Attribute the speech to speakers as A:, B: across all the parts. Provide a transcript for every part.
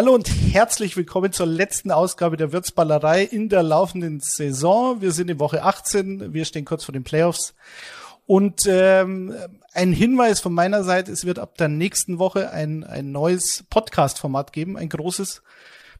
A: Hallo und herzlich willkommen zur letzten Ausgabe der Wirtsballerei in der laufenden Saison. Wir sind in Woche 18, wir stehen kurz vor den Playoffs. Und ähm, ein Hinweis von meiner Seite, es wird ab der nächsten Woche ein, ein neues Podcast-Format geben, ein großes,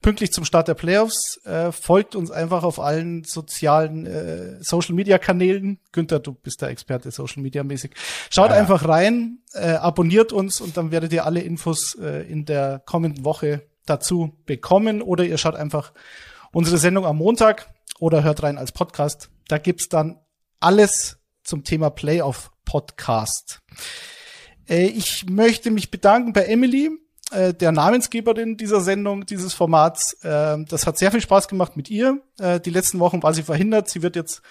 A: pünktlich zum Start der Playoffs. Äh, folgt uns einfach auf allen sozialen äh, Social-Media-Kanälen. Günther, du bist der Experte Social-Media-mäßig. Schaut ja. einfach rein, äh, abonniert uns und dann werdet ihr alle Infos äh, in der kommenden Woche dazu bekommen oder ihr schaut einfach unsere Sendung am Montag oder hört rein als Podcast. Da gibt's dann alles zum Thema Playoff Podcast. Äh, ich möchte mich bedanken bei Emily, äh, der Namensgeberin dieser Sendung, dieses Formats. Äh, das hat sehr viel Spaß gemacht mit ihr. Äh, die letzten Wochen war sie verhindert. Sie wird jetzt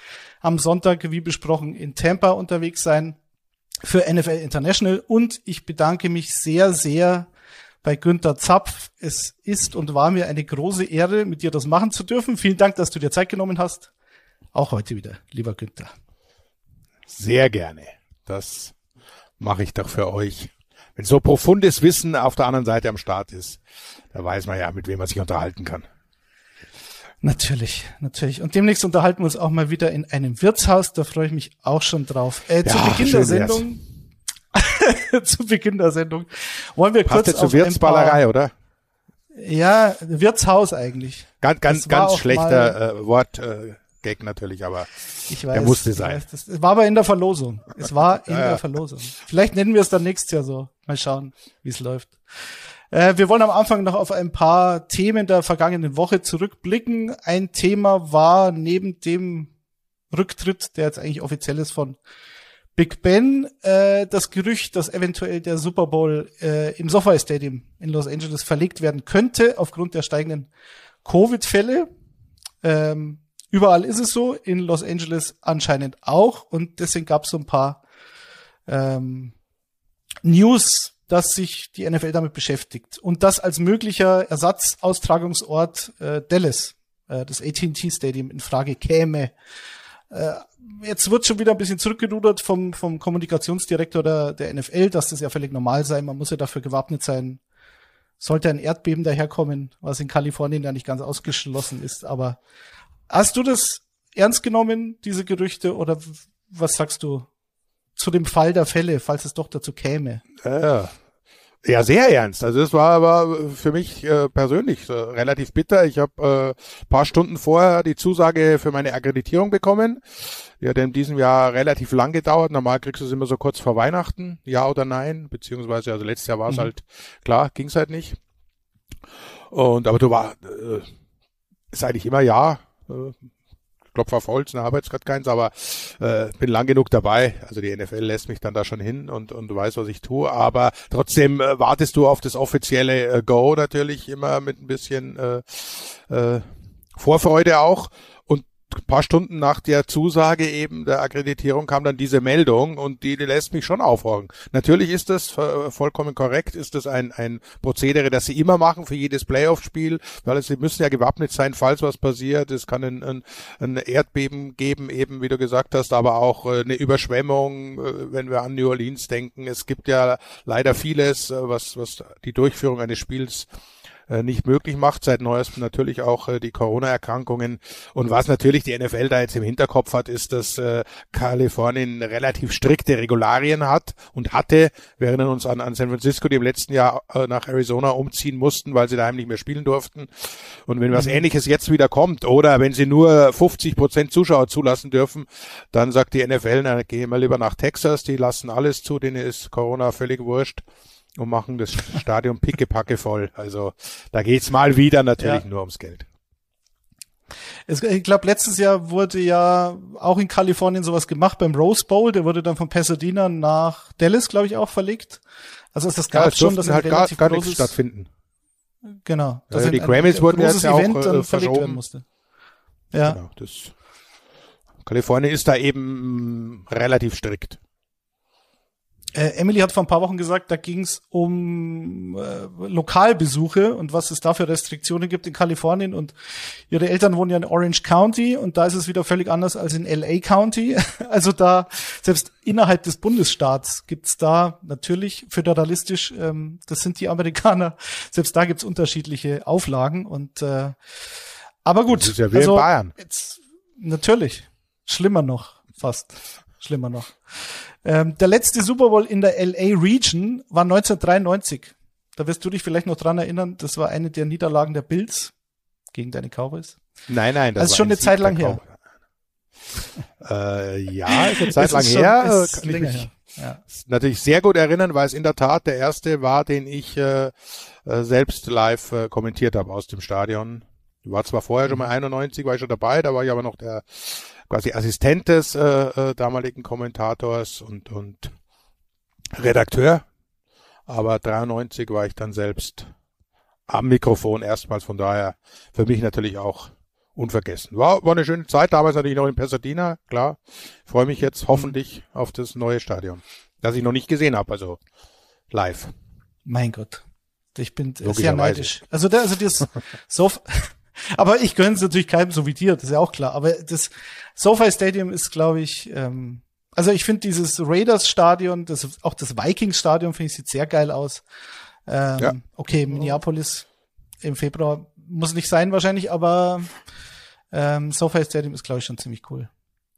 A: am Sonntag, wie besprochen, in Tampa unterwegs sein für NFL International. Und ich bedanke mich sehr, sehr bei Günther Zapf. Es ist und war mir eine große Ehre, mit dir das machen zu dürfen. Vielen Dank, dass du dir Zeit genommen hast. Auch heute wieder, lieber Günther.
B: Sehr gerne. Das mache ich doch für euch. Wenn so profundes Wissen auf der anderen Seite am Start ist, da weiß man ja, mit wem man sich unterhalten kann.
A: Natürlich, natürlich. Und demnächst unterhalten wir uns auch mal wieder in einem Wirtshaus. Da freue ich mich auch schon drauf. Äh, ja, zu Beginn der Sendung zu Beginn der Sendung. Wollen wir Passt
B: kurz zur Wirtsballerei, oder?
A: Ja, Wirtshaus eigentlich.
B: Ganz, ganz, ganz schlechter äh, Wort. Äh, Gag natürlich, aber
A: ich weiß, der musste sein. Weiß, das war aber in der Verlosung. Es war in ja, der Verlosung. Vielleicht nennen wir es dann nächstes Jahr so. Mal schauen, wie es läuft. Äh, wir wollen am Anfang noch auf ein paar Themen der vergangenen Woche zurückblicken. Ein Thema war neben dem Rücktritt, der jetzt eigentlich offiziell ist von Big Ben äh, das Gerücht, dass eventuell der Super Bowl äh, im SoFi Stadium in Los Angeles verlegt werden könnte aufgrund der steigenden Covid-Fälle. Ähm, überall ist es so, in Los Angeles anscheinend auch und deswegen gab es so ein paar ähm, News, dass sich die NFL damit beschäftigt und das als möglicher Ersatzaustragungsort äh, Dallas, äh, das AT&T Stadium in Frage käme. Äh, jetzt wird schon wieder ein bisschen zurückgerudert vom, vom Kommunikationsdirektor der, der NFL, dass das ja völlig normal sei. Man muss ja dafür gewappnet sein. Sollte ein Erdbeben daherkommen, was in Kalifornien ja nicht ganz ausgeschlossen ist. Aber hast du das ernst genommen, diese Gerüchte, oder was sagst du zu dem Fall der Fälle, falls es doch dazu käme?
B: Ja, ja, sehr ernst. Also das war aber für mich äh, persönlich äh, relativ bitter. Ich habe äh, paar Stunden vorher die Zusage für meine Akkreditierung bekommen. Die hat in diesem Jahr relativ lang gedauert. Normal kriegst du es immer so kurz vor Weihnachten, ja oder nein, beziehungsweise also letztes Jahr war es mhm. halt klar, ging es halt nicht. Und aber du war äh, ist eigentlich immer ja. Äh, Klopf auf Holz, ne, habe jetzt gerade keins, aber äh, bin lang genug dabei. Also die NFL lässt mich dann da schon hin und, und du weißt, was ich tue. Aber trotzdem äh, wartest du auf das offizielle äh, Go natürlich immer mit ein bisschen äh, äh, Vorfreude auch ein paar Stunden nach der Zusage eben der Akkreditierung kam dann diese Meldung und die, die lässt mich schon aufhorchen. Natürlich ist das vollkommen korrekt, ist das ein, ein Prozedere, das sie immer machen für jedes Playoff-Spiel, weil sie müssen ja gewappnet sein, falls was passiert. Es kann ein, ein, ein Erdbeben geben, eben wie du gesagt hast, aber auch äh, eine Überschwemmung, äh, wenn wir an New Orleans denken. Es gibt ja leider vieles, äh, was, was die Durchführung eines Spiels nicht möglich macht. Seit neuestem natürlich auch äh, die Corona-Erkrankungen. Und was natürlich die NFL da jetzt im Hinterkopf hat, ist, dass äh, Kalifornien relativ strikte Regularien hat und hatte. Wir erinnern uns an, an San Francisco, die im letzten Jahr äh, nach Arizona umziehen mussten, weil sie daheim nicht mehr spielen durften. Und wenn was mhm. Ähnliches jetzt wieder kommt oder wenn sie nur 50 Prozent Zuschauer zulassen dürfen, dann sagt die NFL, na, gehen wir lieber nach Texas, die lassen alles zu, denen ist Corona völlig wurscht und machen das Stadion pickepacke voll. Also da geht's mal wieder natürlich ja. nur ums Geld.
A: Es, ich glaube, letztes Jahr wurde ja auch in Kalifornien sowas gemacht beim Rose Bowl. Der wurde dann von Pasadena nach Dallas, glaube ich, auch verlegt. Also das gab ja, schon, dass
B: halt gar, gar nichts stattfinden.
A: Genau.
B: Also die Grammys wurden jetzt ja auch Event äh, verschoben.
A: musste. Ja. Genau,
B: das Kalifornien ist da eben relativ strikt.
A: Äh, Emily hat vor ein paar Wochen gesagt, da ging es um äh, Lokalbesuche und was es da für Restriktionen gibt in Kalifornien. Und ihre Eltern wohnen ja in Orange County und da ist es wieder völlig anders als in LA County. Also da, selbst innerhalb des Bundesstaats gibt's da natürlich föderalistisch, ähm, das sind die Amerikaner, selbst da gibt's unterschiedliche Auflagen und äh, aber gut. Das
B: ist ja wie also, in Bayern.
A: Jetzt, natürlich. Schlimmer noch, fast. Schlimmer noch. Ähm, der letzte Super Bowl in der LA Region war 1993. Da wirst du dich vielleicht noch dran erinnern, das war eine der Niederlagen der Bills gegen deine Cowboys.
B: Nein, nein,
A: das, das ist schon eine Sieg Zeit lang her.
B: Äh, ja, ist eine Zeit lang schon, her. Kann ich mich. Ja. natürlich sehr gut erinnern, weil es in der Tat der erste war, den ich äh, äh selbst live äh, kommentiert habe aus dem Stadion. Ich war zwar vorher schon mal 91, mhm. war ich schon dabei, da war ich aber noch der quasi Assistent des äh, äh, damaligen Kommentators und, und Redakteur. Aber 93 war ich dann selbst am Mikrofon erstmals, von daher für mich natürlich auch unvergessen. War, war eine schöne Zeit, damals natürlich noch in Pasadena, klar. Freue mich jetzt hoffentlich auf das neue Stadion, das ich noch nicht gesehen habe, also live.
A: Mein Gott. Ich bin sehr neidisch. Also, der, also das so, aber ich gönne es natürlich keinem so wie dir, das ist ja auch klar. Aber das SoFi Stadium ist, glaube ich, ähm, also ich finde dieses Raiders Stadion, das, auch das Vikings Stadion finde ich sieht sehr geil aus. Ähm, ja. Okay, Minneapolis im Februar muss nicht sein wahrscheinlich, aber ähm, SoFi Stadium ist, glaube ich, schon ziemlich cool.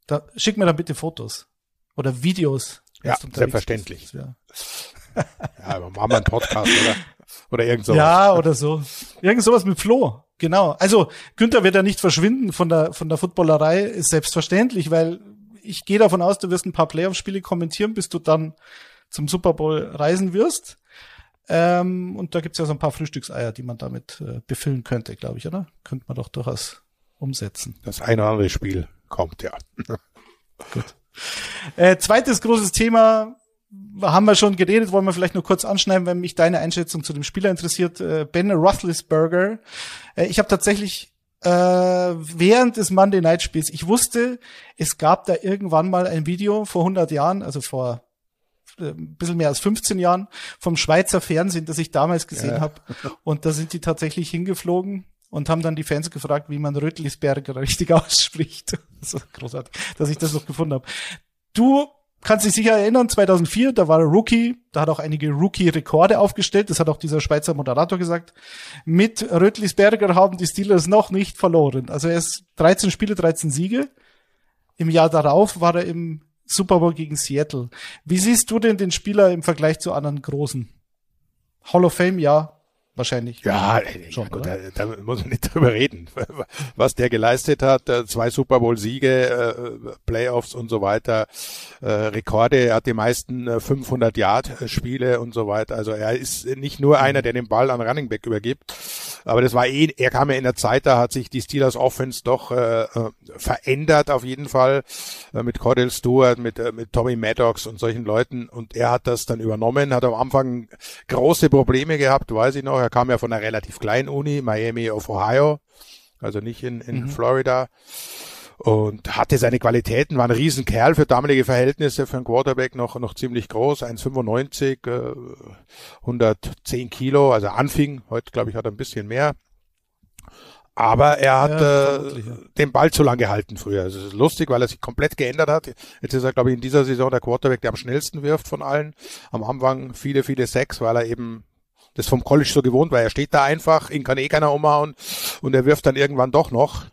A: Da, schick mir dann bitte Fotos oder Videos.
B: Ja, selbstverständlich. ja. ja, machen wir einen Podcast, oder? Oder irgend sowas.
A: Ja, oder so. Irgend sowas mit Flo. Genau. Also Günther wird ja nicht verschwinden von der von der Footballerei, ist selbstverständlich, weil ich gehe davon aus, du wirst ein paar Playoff-Spiele kommentieren, bis du dann zum Super Bowl reisen wirst. Ähm, und da gibt's ja so ein paar Frühstückseier, die man damit äh, befüllen könnte, glaube ich, oder? Könnte man doch durchaus umsetzen.
B: Das eine oder andere Spiel kommt, ja.
A: Gut. Äh, zweites großes Thema, haben wir schon geredet, wollen wir vielleicht nur kurz anschneiden, wenn mich deine Einschätzung zu dem Spieler interessiert. Äh, ben Roethlisberger. Äh, ich habe tatsächlich äh, während des Monday Night Spiels, ich wusste, es gab da irgendwann mal ein Video vor 100 Jahren, also vor äh, ein bisschen mehr als 15 Jahren vom Schweizer Fernsehen, das ich damals gesehen ja. habe. Und da sind die tatsächlich hingeflogen und haben dann die Fans gefragt, wie man Rötlisberger richtig ausspricht. so großartig, dass ich das noch gefunden habe. Du kannst dich sicher erinnern, 2004, da war er Rookie, da hat auch einige Rookie-Rekorde aufgestellt, das hat auch dieser Schweizer Moderator gesagt. Mit Rötlisberger haben die Steelers noch nicht verloren. Also er ist 13 Spiele, 13 Siege. Im Jahr darauf war er im Super Bowl gegen Seattle. Wie siehst du denn den Spieler im Vergleich zu anderen Großen? Hall of Fame, ja wahrscheinlich.
B: Ja, schon, gut, da, da, muss man nicht drüber reden, was der geleistet hat. Äh, zwei Super Bowl Siege, äh, Playoffs und so weiter, äh, Rekorde. Er hat die meisten 500 Yard Spiele und so weiter. Also er ist nicht nur einer, mhm. der den Ball an Running Back übergibt, aber das war eh. Er kam ja in der Zeit, da hat sich die Steelers Offense doch äh, verändert auf jeden Fall äh, mit Cordell Stewart, mit äh, mit Tommy Maddox und solchen Leuten und er hat das dann übernommen. Hat am Anfang große Probleme gehabt, weiß ich noch. Er kam ja von einer relativ kleinen Uni, Miami of Ohio, also nicht in, in mhm. Florida. Und hatte seine Qualitäten, war ein Riesenkerl für damalige Verhältnisse, für einen Quarterback noch, noch ziemlich groß, 1,95, äh, 110 Kilo, also anfing, heute glaube ich hat er ein bisschen mehr. Aber er hat ja, äh, den Ball zu lang gehalten früher. Es ist lustig, weil er sich komplett geändert hat. Jetzt ist er, glaube ich, in dieser Saison der Quarterback, der am schnellsten wirft von allen. Am Anfang viele, viele Sacks, weil er eben das vom College so gewohnt war. Er steht da einfach, ihn kann eh keiner umhauen und er wirft dann irgendwann doch noch.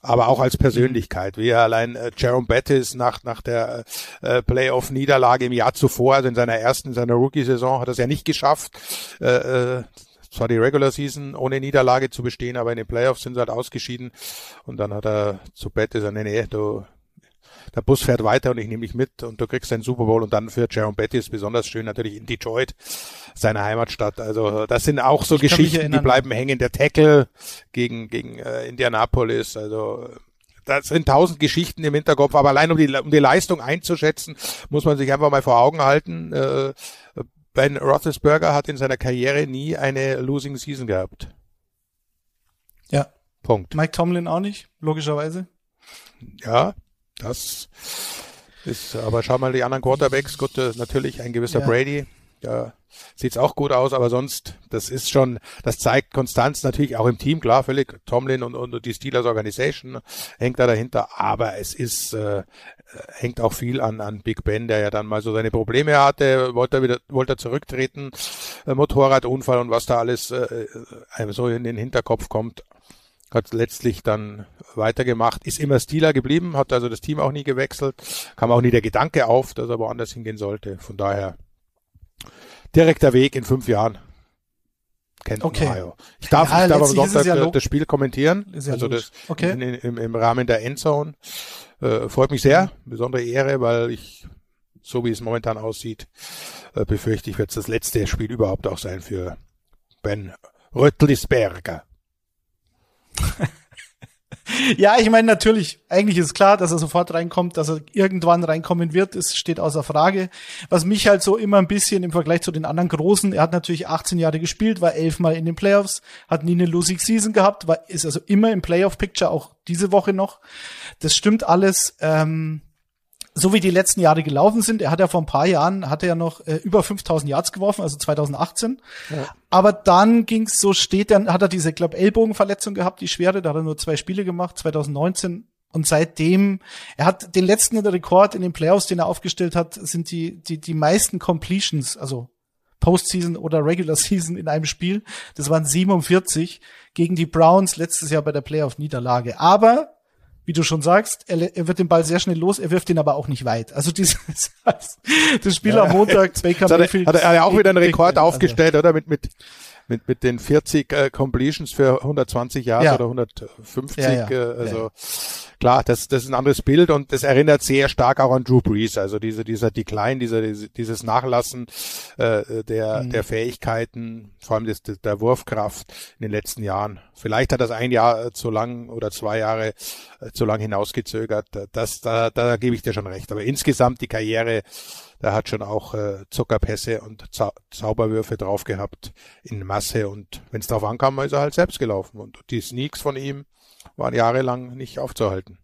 B: Aber auch als Persönlichkeit, wie er allein äh, Jerome Bettis nach, nach der äh, Playoff-Niederlage im Jahr zuvor, also in seiner ersten, in seiner Rookie-Saison, hat er es ja nicht geschafft, äh, äh, zwar die Regular Season ohne Niederlage zu bestehen, aber in den Playoffs sind sie halt ausgeschieden. Und dann hat er zu Bettis gesagt, nee, nee, du, der Bus fährt weiter und ich nehme dich mit und du kriegst den Super Bowl und dann für Jerome Bettis besonders schön natürlich in Detroit, seine Heimatstadt. Also das sind auch so ich Geschichten, die bleiben hängen. Der Tackle gegen, gegen äh, Indianapolis, also das sind tausend Geschichten im Hinterkopf, aber allein um die, um die Leistung einzuschätzen, muss man sich einfach mal vor Augen halten. Äh, Ben Roethlisberger hat in seiner Karriere nie eine Losing Season gehabt.
A: Ja. Punkt. Mike Tomlin auch nicht, logischerweise.
B: Ja, das ist, aber schau mal die anderen Quarterbacks, gut, natürlich ein gewisser ja. Brady, Ja, sieht's auch gut aus, aber sonst, das ist schon, das zeigt Konstanz natürlich auch im Team, klar, völlig. Tomlin und, und die Steelers Organisation hängt da dahinter, aber es ist, äh, hängt auch viel an, an Big Ben, der ja dann mal so seine Probleme hatte, wollte er wieder, wollte er zurücktreten, äh, Motorradunfall und was da alles äh, einem so in den Hinterkopf kommt hat letztlich dann weitergemacht, ist immer Steeler geblieben, hat also das Team auch nie gewechselt, kam auch nie der Gedanke auf, dass er woanders hingehen sollte. Von daher direkter Weg in fünf Jahren. Kennt okay. Ohio. Ich darf, ja, ich darf am Sonntag ja das Spiel kommentieren, ja also das okay. in, in, im, im Rahmen der Endzone. Äh, freut mich sehr, besondere Ehre, weil ich, so wie es momentan aussieht, äh, befürchte ich, wird es das letzte Spiel überhaupt auch sein für Ben Röttlisberger.
A: ja, ich meine natürlich, eigentlich ist klar, dass er sofort reinkommt, dass er irgendwann reinkommen wird, es steht außer Frage. Was mich halt so immer ein bisschen im Vergleich zu den anderen Großen, er hat natürlich 18 Jahre gespielt, war elfmal in den Playoffs, hat nie eine Losing Season gehabt, war, ist also immer im Playoff-Picture, auch diese Woche noch. Das stimmt alles. Ähm, so wie die letzten Jahre gelaufen sind, er hat ja vor ein paar Jahren, hat er ja noch äh, über 5000 Yards geworfen, also 2018. Ja. Aber dann ging's so steht, dann hat er diese, glaube Ellbogenverletzung gehabt, die schwere, da hat er nur zwei Spiele gemacht, 2019. Und seitdem, er hat den letzten Rekord in den Playoffs, den er aufgestellt hat, sind die, die, die meisten Completions, also Postseason oder Regular Season in einem Spiel. Das waren 47 gegen die Browns letztes Jahr bei der Playoff-Niederlage. Aber wie du schon sagst, er, er, wird den Ball sehr schnell los, er wirft ihn aber auch nicht weit. Also dieses das Spiel ja. am Montag,
B: Baker Mayfield. Hat er, hat er auch wieder einen Rekord also, aufgestellt, oder? Mit, mit, mit, mit den 40 äh, Completions für 120 Jahre ja. oder 150. Ja, ja. Äh, also klar, das, das ist ein anderes Bild und das erinnert sehr stark auch an Drew Brees. Also diese, dieser Decline, dieser, dieses Nachlassen äh, der, mhm. der Fähigkeiten, vor allem des, der Wurfkraft in den letzten Jahren. Vielleicht hat das ein Jahr äh, zu lang oder zwei Jahre äh, zu lang hinausgezögert. Das, da, da gebe ich dir schon recht. Aber insgesamt die Karriere, da hat schon auch äh, Zuckerpässe und Zau Zauberwürfe drauf gehabt in Masse. Und wenn es darauf ankam, ist er halt selbst gelaufen. Und die Sneaks von ihm waren jahrelang nicht aufzuhalten.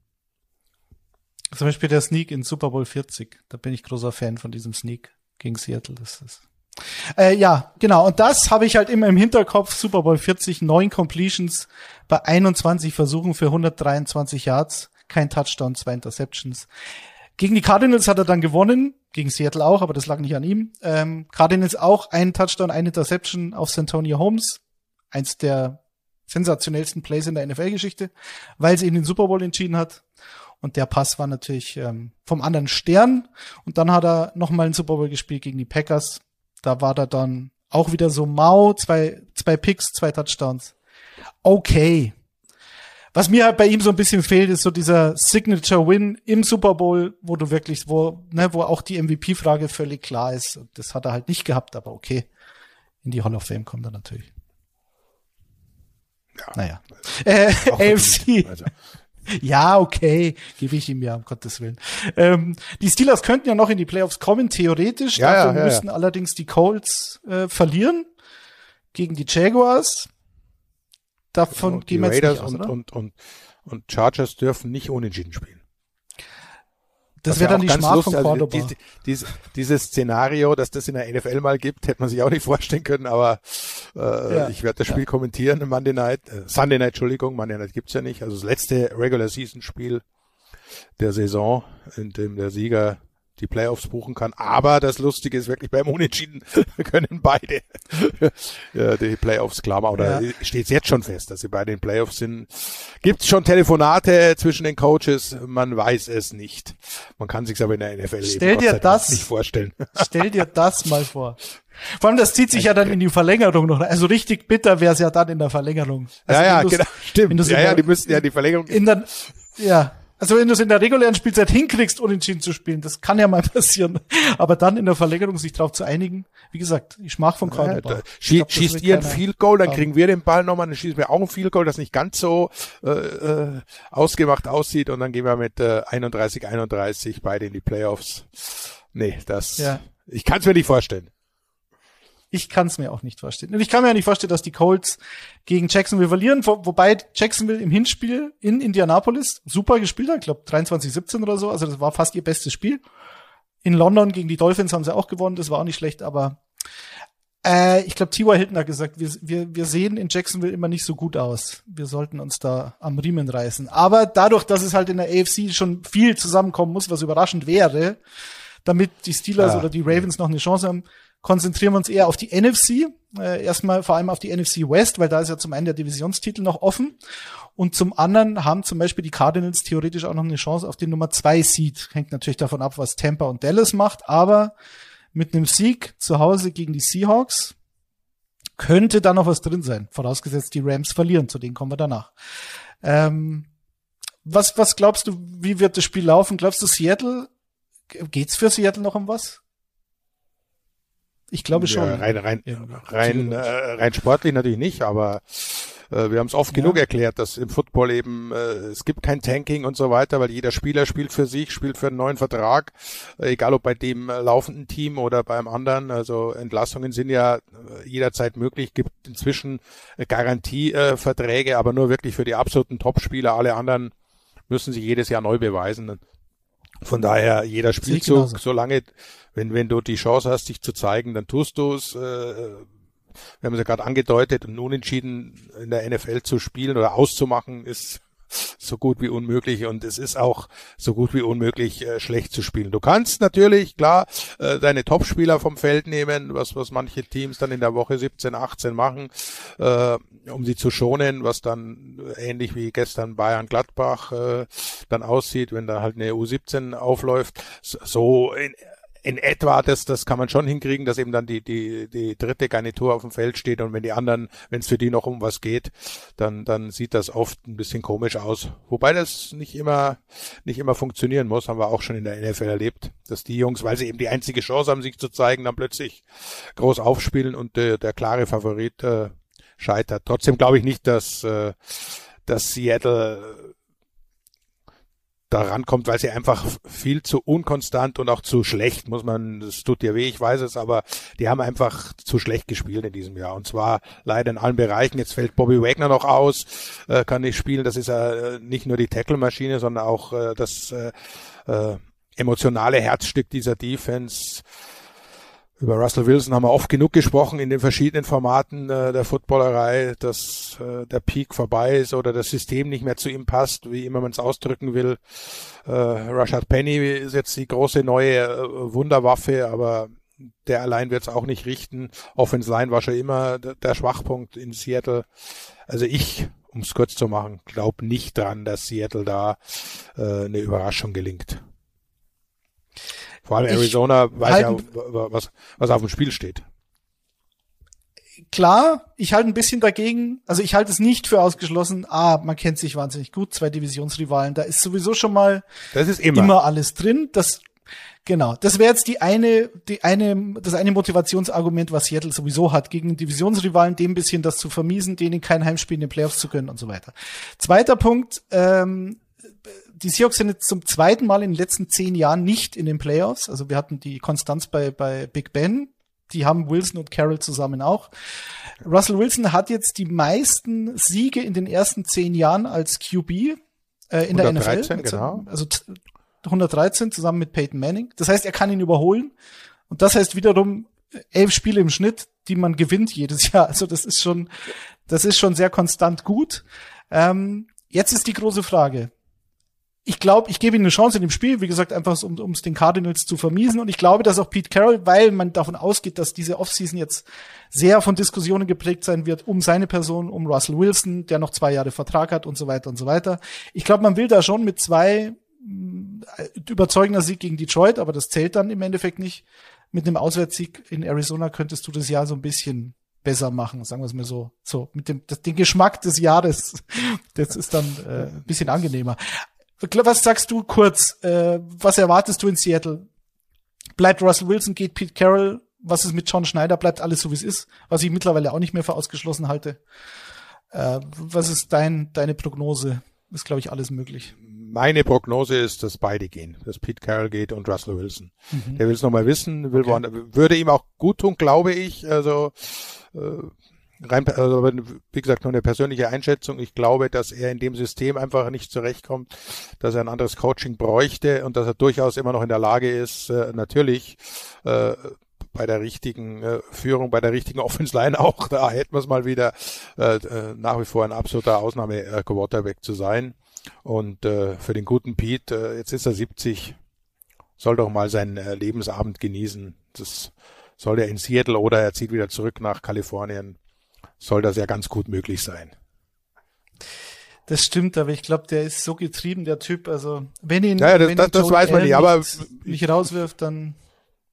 A: Zum Beispiel der Sneak in Super Bowl 40. Da bin ich großer Fan von diesem Sneak gegen Seattle. Das ist äh, ja, genau. Und das habe ich halt immer im Hinterkopf. Super Bowl 40, neun Completions bei 21 Versuchen für 123 Yards. Kein Touchdown, zwei Interceptions. Gegen die Cardinals hat er dann gewonnen. Gegen Seattle auch, aber das lag nicht an ihm. Ähm, Cardinals auch ein Touchdown, eine Interception auf Santonio Holmes. Eins der sensationellsten Plays in der NFL-Geschichte, weil sie in den Super Bowl entschieden hat. Und der Pass war natürlich ähm, vom anderen Stern. Und dann hat er nochmal einen Super Bowl gespielt gegen die Packers. Da war da dann auch wieder so mau, zwei, zwei Picks, zwei Touchdowns. Okay. Was mir halt bei ihm so ein bisschen fehlt, ist so dieser Signature Win im Super Bowl, wo du wirklich, wo, ne, wo auch die MVP-Frage völlig klar ist. Das hat er halt nicht gehabt, aber okay. In die Hall of Fame kommt er natürlich. Ja. Naja. Äh, AFC. Also. Ja, okay, gebe ich ihm ja, um Gottes Willen. Ähm, die Steelers könnten ja noch in die Playoffs kommen, theoretisch. Ja, Dafür ja, ja, müssten allerdings die Colts äh, verlieren gegen die Jaguars. Davon
B: und gehen wir jetzt nicht aus, und, und, und, und Chargers dürfen nicht unentschieden spielen.
A: Das wäre dann die Schmach von
B: Cordoba. Also, dies, dieses Szenario, dass das in der NFL mal gibt, hätte man sich auch nicht vorstellen können, aber äh, ja, ich werde das Spiel ja. kommentieren, Monday Night, äh, Sunday Night, Entschuldigung, Monday Night gibt's ja nicht. Also das letzte Regular Season Spiel der Saison, in dem der Sieger die Playoffs buchen kann. Aber das Lustige ist wirklich beim Unentschieden können beide ja, die Playoffs klar machen. Oder ja. steht es jetzt schon fest, dass sie bei den Playoffs sind. Gibt es schon Telefonate zwischen den Coaches? Man weiß es nicht. Man kann sich aber in der NFL
A: stell eben, dir das,
B: nicht vorstellen.
A: Stell dir das mal vor. Vor allem, das zieht sich ja dann in die Verlängerung noch. Also richtig bitter wäre es ja dann in der Verlängerung.
B: Also ja, ja, genau, stimmt. Ja, ja, die müssten ja die Verlängerung.
A: In der, ja, also wenn du es in der regulären Spielzeit hinkriegst, unentschieden zu spielen, das kann ja mal passieren. Aber dann in der Verlängerung sich darauf zu einigen, wie gesagt, ich mach von Corner. Ja,
B: schie glaub, schießt ihr ein Field Goal, dann kriegen wir den Ball nochmal, dann schießen wir auch ein Field Goal, das nicht ganz so äh, äh, ausgemacht aussieht und dann gehen wir mit äh, 31, 31 beide in die Playoffs. Nee, das, ja. ich kann es mir nicht vorstellen.
A: Ich kann es mir auch nicht vorstellen. Und ich kann mir ja nicht vorstellen, dass die Colts gegen Jacksonville verlieren, wo, wobei Jacksonville im Hinspiel in Indianapolis super gespielt hat, ich glaube 23-17 oder so, also das war fast ihr bestes Spiel. In London gegen die Dolphins haben sie auch gewonnen, das war auch nicht schlecht, aber Äh, ich glaube, T.Y. Hilton hat gesagt, wir, wir, wir sehen in Jacksonville immer nicht so gut aus. Wir sollten uns da am Riemen reißen. Aber dadurch, dass es halt in der AFC schon viel zusammenkommen muss, was überraschend wäre, damit die Steelers ja. oder die Ravens noch eine Chance haben, konzentrieren wir uns eher auf die NFC. Äh, erstmal vor allem auf die NFC West, weil da ist ja zum einen der Divisionstitel noch offen. Und zum anderen haben zum Beispiel die Cardinals theoretisch auch noch eine Chance auf den Nummer zwei Seed. Hängt natürlich davon ab, was Tampa und Dallas macht, aber mit einem Sieg zu Hause gegen die Seahawks könnte da noch was drin sein. Vorausgesetzt, die Rams verlieren, zu denen kommen wir danach. Ähm, was, was glaubst du, wie wird das Spiel laufen? Glaubst du, Seattle, geht's für Seattle noch um was? Ich glaube schon. Ja,
B: rein, rein, rein, äh, rein sportlich natürlich nicht, aber äh, wir haben es oft ja. genug erklärt, dass im Football eben äh, es gibt kein Tanking und so weiter, weil jeder Spieler spielt für sich, spielt für einen neuen Vertrag, äh, egal ob bei dem äh, laufenden Team oder beim anderen. Also Entlassungen sind ja äh, jederzeit möglich, gibt inzwischen äh, Garantieverträge, äh, aber nur wirklich für die absoluten Topspieler. Alle anderen müssen sich jedes Jahr neu beweisen. Von daher, jeder Spielzug, solange, wenn, wenn du die Chance hast, dich zu zeigen, dann tust du es. Äh, wir haben es ja gerade angedeutet, und unentschieden in der NFL zu spielen oder auszumachen, ist so gut wie unmöglich und es ist auch so gut wie unmöglich äh, schlecht zu spielen. Du kannst natürlich klar äh, deine Topspieler vom Feld nehmen, was was manche Teams dann in der Woche 17, 18 machen, äh, um sie zu schonen, was dann ähnlich wie gestern Bayern Gladbach äh, dann aussieht, wenn da halt eine U17 aufläuft. So in, in etwa, das, das kann man schon hinkriegen, dass eben dann die, die, die dritte Garnitur auf dem Feld steht und wenn die anderen, wenn es für die noch um was geht, dann, dann sieht das oft ein bisschen komisch aus. Wobei das nicht immer, nicht immer funktionieren muss, haben wir auch schon in der NFL erlebt, dass die Jungs, weil sie eben die einzige Chance haben, sich zu zeigen, dann plötzlich groß aufspielen und der, der klare Favorit äh, scheitert. Trotzdem glaube ich nicht, dass, äh, dass Seattle da rankommt, weil sie einfach viel zu unkonstant und auch zu schlecht, muss man, das tut dir weh, ich weiß es, aber die haben einfach zu schlecht gespielt in diesem Jahr. Und zwar leider in allen Bereichen. Jetzt fällt Bobby Wagner noch aus, äh, kann nicht spielen. Das ist ja äh, nicht nur die Tackle-Maschine, sondern auch äh, das äh, äh, emotionale Herzstück dieser Defense. Über Russell Wilson haben wir oft genug gesprochen in den verschiedenen Formaten äh, der Footballerei, dass äh, der Peak vorbei ist oder das System nicht mehr zu ihm passt, wie immer man es ausdrücken will. Äh, Rashad Penny ist jetzt die große neue äh, Wunderwaffe, aber der allein wird es auch nicht richten. Offense Line war schon immer der, Schwachpunkt in Seattle. Also ich, um es kurz zu machen, glaube nicht dran, dass Seattle da äh, eine Überraschung gelingt. Vor allem Arizona ich weiß ja, was, was auf dem Spiel steht.
A: Klar, ich halte ein bisschen dagegen. Also ich halte es nicht für ausgeschlossen. Ah, man kennt sich wahnsinnig gut, zwei Divisionsrivalen. Da ist sowieso schon mal
B: das ist immer.
A: immer alles drin. Das Genau, das wäre jetzt die eine, die eine, das eine Motivationsargument, was Seattle sowieso hat, gegen Divisionsrivalen dem bisschen das zu vermiesen, denen kein Heimspiel in den Playoffs zu können und so weiter. Zweiter Punkt, ähm, die Seahawks sind jetzt zum zweiten Mal in den letzten zehn Jahren nicht in den Playoffs. Also wir hatten die Konstanz bei, bei Big Ben. Die haben Wilson und Carroll zusammen auch. Russell Wilson hat jetzt die meisten Siege in den ersten zehn Jahren als QB äh, in 113, der NFL. Genau. Also 113 zusammen mit Peyton Manning. Das heißt, er kann ihn überholen. Und das heißt wiederum elf Spiele im Schnitt, die man gewinnt jedes Jahr. Also das ist schon, das ist schon sehr konstant gut. Ähm, jetzt ist die große Frage ich glaube, ich gebe ihm eine Chance in dem Spiel, wie gesagt, einfach um es den Cardinals zu vermiesen. Und ich glaube, dass auch Pete Carroll, weil man davon ausgeht, dass diese Offseason jetzt sehr von Diskussionen geprägt sein wird um seine Person, um Russell Wilson, der noch zwei Jahre Vertrag hat und so weiter und so weiter. Ich glaube, man will da schon mit zwei äh, überzeugender Sieg gegen Detroit, aber das zählt dann im Endeffekt nicht. Mit einem Auswärtssieg in Arizona könntest du das Jahr so ein bisschen besser machen, sagen wir es mal so. So, mit dem das, den Geschmack des Jahres, das ist dann äh, ein bisschen angenehmer. Was sagst du kurz? Äh, was erwartest du in Seattle? Bleibt Russell Wilson, geht Pete Carroll? Was ist mit John Schneider? Bleibt alles so, wie es ist? Was ich mittlerweile auch nicht mehr für ausgeschlossen halte. Äh, was ist dein, deine Prognose? Ist, glaube ich, alles möglich.
B: Meine Prognose ist, dass beide gehen, dass Pete Carroll geht und Russell Wilson. Mhm. Der will es nochmal wissen, will okay. würde ihm auch gut tun, glaube ich. Also äh, rein, also wie gesagt, nur eine persönliche Einschätzung. Ich glaube, dass er in dem System einfach nicht zurechtkommt, dass er ein anderes Coaching bräuchte und dass er durchaus immer noch in der Lage ist, äh, natürlich äh, bei der richtigen äh, Führung, bei der richtigen Offense Line auch, da hätten wir es mal wieder äh, äh, nach wie vor ein absoluter Ausnahme-Quarterback zu sein. Und äh, für den guten Pete, äh, jetzt ist er 70, soll doch mal seinen äh, Lebensabend genießen. Das soll er in Seattle oder er zieht wieder zurück nach Kalifornien. Soll das ja ganz gut möglich sein.
A: Das stimmt, aber ich glaube, der ist so getrieben, der Typ. Also wenn ihn,
B: ja, das,
A: wenn
B: das, das weiß man nicht, aber
A: nicht, nicht rauswirft, dann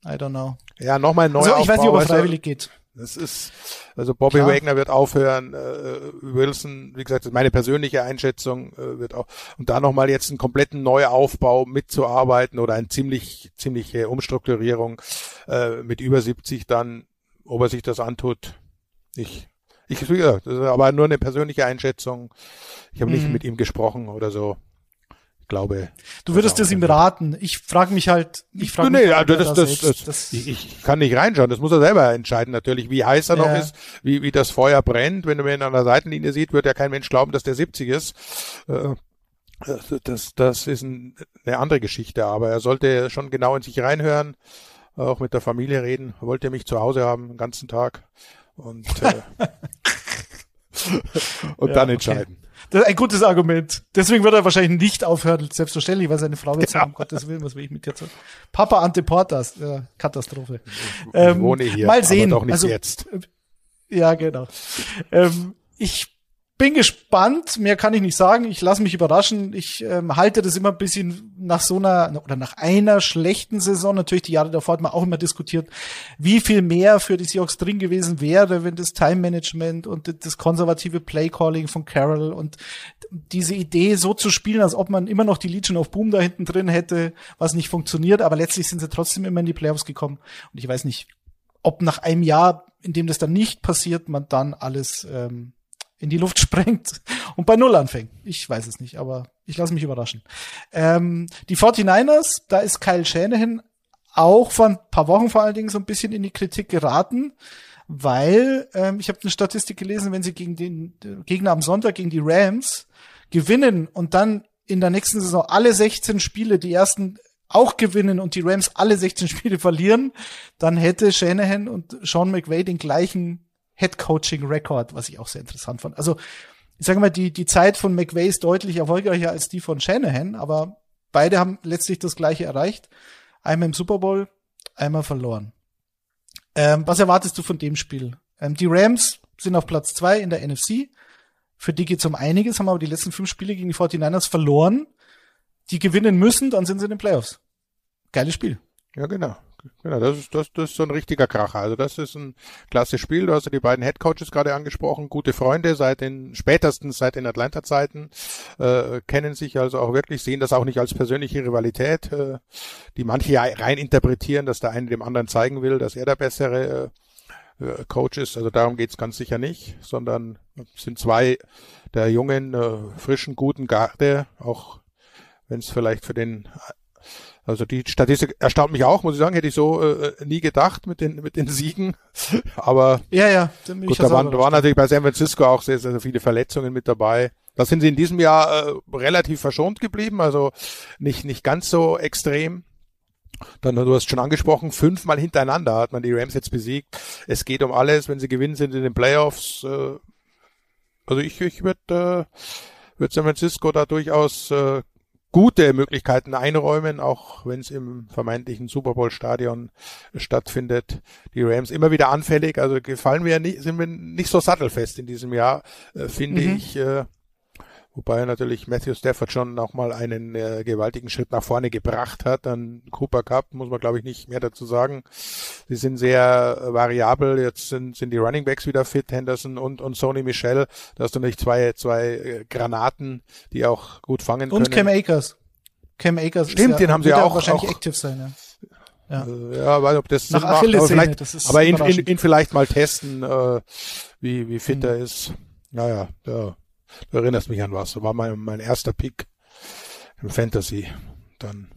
A: I don't know.
B: Ja, nochmal ein neuer
A: also, Ich weiß nicht, ob er freiwillig geht.
B: Das ist, also Bobby Klar. Wagner wird aufhören, äh, Wilson, wie gesagt, meine persönliche Einschätzung äh, wird auch, und da nochmal jetzt einen kompletten Neuaufbau mitzuarbeiten oder eine ziemlich, ziemliche Umstrukturierung äh, mit über 70 dann, ob er sich das antut, ich, ich, ja, das ist aber nur eine persönliche Einschätzung. Ich habe mhm. nicht mit ihm gesprochen oder so glaube.
A: Du würdest es ihm raten. Ich frage mich halt, ich frage
B: nee,
A: mich,
B: also das, das, das, das, ich, ich kann nicht reinschauen. Das muss er selber entscheiden natürlich, wie heiß er noch ist, wie, wie das Feuer brennt. Wenn man ihn an der Seitenlinie sieht, wird ja kein Mensch glauben, dass der 70 ist. Äh, das, das ist ein, eine andere Geschichte, aber er sollte schon genau in sich reinhören, auch mit der Familie reden. Er wollte mich zu Hause haben, den ganzen Tag. Und, äh, und ja, dann entscheiden.
A: Okay. Das ist ein gutes Argument. Deswegen wird er wahrscheinlich nicht aufhören, selbstverständlich, weil seine Frau jetzt ja. um Gottes Willen, was will ich mit dir sagen? Papa Ante Portas, ja, Katastrophe.
B: Ich ähm, wohne hier, mal sehen. aber doch nicht also, jetzt.
A: Ja, genau. Ähm, ich bin gespannt, mehr kann ich nicht sagen. Ich lasse mich überraschen. Ich ähm, halte das immer ein bisschen nach so einer oder nach einer schlechten Saison. Natürlich die Jahre davor hat man auch immer diskutiert, wie viel mehr für die Seahawks drin gewesen wäre, wenn das Time Management und das konservative Play Calling von Carroll und diese Idee so zu spielen, als ob man immer noch die Legion of Boom da hinten drin hätte, was nicht funktioniert. Aber letztlich sind sie trotzdem immer in die Playoffs gekommen. Und ich weiß nicht, ob nach einem Jahr, in dem das dann nicht passiert, man dann alles ähm, in die Luft sprengt und bei Null anfängt. Ich weiß es nicht, aber ich lasse mich überraschen. Ähm, die 49ers, da ist Kyle Shanahan auch vor ein paar Wochen vor allen Dingen so ein bisschen in die Kritik geraten, weil ähm, ich habe eine Statistik gelesen, wenn sie gegen den Gegner am Sonntag gegen die Rams gewinnen und dann in der nächsten Saison alle 16 Spiele, die ersten auch gewinnen und die Rams alle 16 Spiele verlieren, dann hätte Shanahan und Sean McVay den gleichen Head Coaching Record, was ich auch sehr interessant fand. Also, ich sage mal, die, die Zeit von McVay ist deutlich erfolgreicher als die von Shanahan, aber beide haben letztlich das Gleiche erreicht. Einmal im Super Bowl, einmal verloren. Ähm, was erwartest du von dem Spiel? Ähm, die Rams sind auf Platz zwei in der NFC. Für die geht's um einiges, haben aber die letzten fünf Spiele gegen die 49ers verloren. Die gewinnen müssen, dann sind sie in den Playoffs. Geiles Spiel.
B: Ja, genau. Genau, das ist, das, das ist so ein richtiger Kracher. Also das ist ein klasse Spiel. Du hast ja die beiden Headcoaches gerade angesprochen, gute Freunde seit den spätestens seit den Atlanta-Zeiten, äh, kennen sich also auch wirklich, sehen das auch nicht als persönliche Rivalität, äh, die manche ja rein interpretieren, dass der eine dem anderen zeigen will, dass er der bessere äh, äh Coach ist. Also darum geht's ganz sicher nicht, sondern sind zwei der jungen, äh, frischen, guten Garde, auch wenn es vielleicht für den also die Statistik erstaunt mich auch, muss ich sagen, hätte ich so äh, nie gedacht mit den mit den Siegen. Aber
A: ja, ja,
B: gut, da waren, da waren natürlich bei San Francisco auch sehr, sehr viele Verletzungen mit dabei. Da sind sie in diesem Jahr äh, relativ verschont geblieben, also nicht nicht ganz so extrem. Dann, du hast schon angesprochen, fünfmal hintereinander hat man die Rams jetzt besiegt. Es geht um alles, wenn sie gewinnen sind in den Playoffs. Äh, also ich, ich würde äh, würd San Francisco da durchaus äh, gute Möglichkeiten einräumen, auch wenn es im vermeintlichen Super Bowl Stadion stattfindet. Die Rams immer wieder anfällig, also gefallen mir nicht, sind wir nicht so sattelfest in diesem Jahr, äh, finde mhm. ich. Äh, Wobei natürlich Matthew Stafford schon auch mal einen äh, gewaltigen Schritt nach vorne gebracht hat. Dann Cooper Cup muss man glaube ich nicht mehr dazu sagen. Sie sind sehr äh, variabel. Jetzt sind, sind die Running Backs wieder fit, Henderson und, und Sony Michel. Da hast du nicht zwei, zwei äh, Granaten, die auch gut fangen
A: und können. Und Cam Akers. Cam Akers
B: Stimmt, ja, den haben sie auch.
A: wahrscheinlich
B: auch,
A: active sein, ja.
B: Ja, äh, ja weil ob das
A: Nach macht, aber, vielleicht,
B: aber ihn, ihn, ihn vielleicht mal testen, äh, wie, wie fit mhm. er ist. Naja, ja. Du erinnerst mich an was. Das war mein, mein erster Pick im Fantasy. Dann,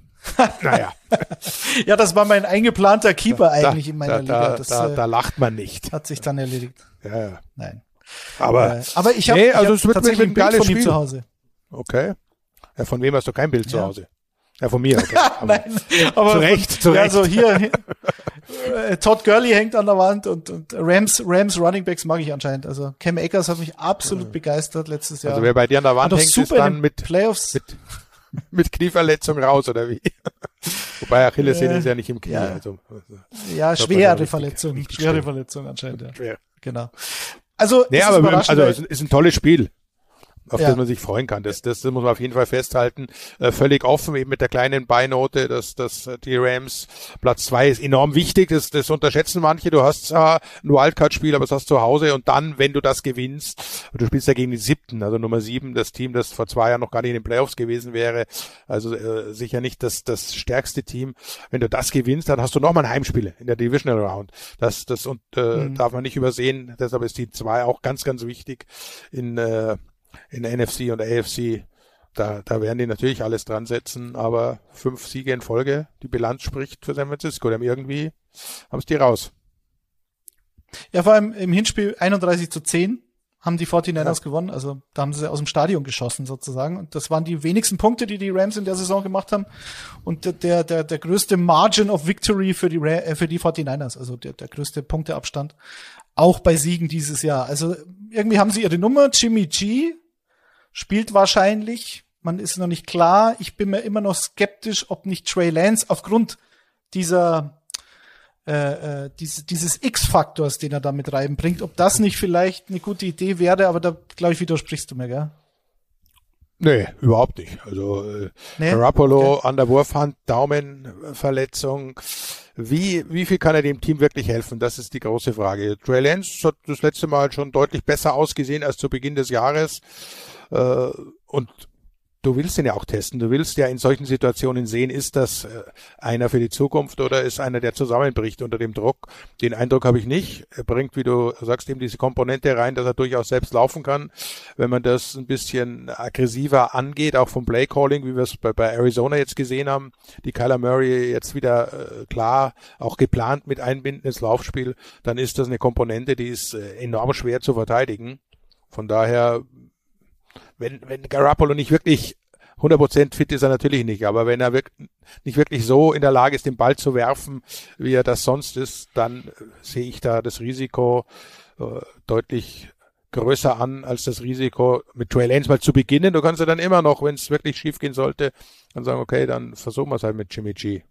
B: naja.
A: ja, das war mein eingeplanter Keeper da, eigentlich in meiner
B: da,
A: Liga.
B: Das, da, da, da lacht man nicht.
A: Hat sich dann erledigt.
B: Ja, ja.
A: Nein.
B: Aber,
A: äh, aber ich habe
B: nee, also wird
A: tatsächlich
B: ein Bild
A: von
B: Spiel.
A: ihm zu Hause.
B: Okay. Ja, von wem hast du kein Bild ja. zu Hause? Ja, von mir. Okay.
A: Nein, aber
B: zu Recht, zu Recht.
A: Also hier Äh, Todd Gurley hängt an der Wand und, und Rams, Rams Running Backs mag ich anscheinend. Also Cam Akers hat mich absolut begeistert letztes Jahr.
B: Also wer bei dir an der Wand hängt, ist dann mit,
A: Playoffs.
B: mit, mit Knieverletzung raus, oder wie? Wobei Achillessehne äh, ist ja nicht im Knie.
A: Ja,
B: also,
A: ja schwere Verletzung. Schwere Verletzung anscheinend, ja. Schwer. Genau. Also,
B: nee, aber also, es ist ein tolles Spiel auf ja. das man sich freuen kann. Das, das muss man auf jeden Fall festhalten. Äh, völlig offen, eben mit der kleinen Beinote, dass, dass die Rams Platz zwei ist enorm wichtig. Das, das unterschätzen manche. Du hast zwar ein Wildcard-Spiel, aber es hast zu Hause und dann, wenn du das gewinnst, du spielst ja gegen die siebten, also Nummer sieben, das Team, das vor zwei Jahren noch gar nicht in den Playoffs gewesen wäre, also äh, sicher nicht das, das stärkste Team. Wenn du das gewinnst, dann hast du nochmal ein Heimspiel in der Divisional Round. Das, das und, äh, mhm. darf man nicht übersehen. Deshalb ist die zwei auch ganz, ganz wichtig in äh, in der NFC und der AFC, da, da werden die natürlich alles dran setzen, aber fünf Siege in Folge, die Bilanz spricht für San Francisco. Haben irgendwie, haben es die raus.
A: Ja, vor allem im Hinspiel 31 zu 10 haben die 49ers ja. gewonnen. Also da haben sie aus dem Stadion geschossen sozusagen. Und das waren die wenigsten Punkte, die die Rams in der Saison gemacht haben. Und der, der, der größte Margin of Victory für die, äh, für die 49ers. Also der, der größte Punkteabstand. Auch bei Siegen dieses Jahr. Also irgendwie haben sie ihre Nummer. Jimmy G spielt wahrscheinlich. Man ist noch nicht klar. Ich bin mir immer noch skeptisch, ob nicht Trey Lance aufgrund dieser äh, äh, diese, dieses X-Faktors, den er da mit reinbringt, ob das nicht vielleicht eine gute Idee wäre, aber da glaube ich widersprichst du mir, gell?
B: Nee, überhaupt nicht. Also äh, nee? Garoppolo okay. an der Wurfhand, Daumenverletzung. Wie, wie viel kann er dem Team wirklich helfen? Das ist die große Frage. Trey Lance hat das letzte Mal schon deutlich besser ausgesehen als zu Beginn des Jahres. Äh, und du willst ihn ja auch testen. Du willst ja in solchen Situationen sehen, ist das äh, einer für die Zukunft oder ist einer, der zusammenbricht unter dem Druck. Den Eindruck habe ich nicht. Er bringt, wie du sagst, eben diese Komponente rein, dass er durchaus selbst laufen kann. Wenn man das ein bisschen aggressiver angeht, auch vom Playcalling, wie wir es bei, bei Arizona jetzt gesehen haben, die Kyler Murray jetzt wieder äh, klar auch geplant mit einbinden ins Laufspiel, dann ist das eine Komponente, die ist äh, enorm schwer zu verteidigen. Von daher wenn, wenn Garoppolo nicht wirklich 100% fit ist er natürlich nicht, aber wenn er wirklich, nicht wirklich so in der Lage ist, den Ball zu werfen, wie er das sonst ist, dann sehe ich da das Risiko äh, deutlich größer an als das Risiko, mit Trail Lance mal zu beginnen. Du kannst ja dann immer noch, wenn es wirklich schief gehen sollte, dann sagen, okay, dann versuchen wir es halt mit Jimmy G.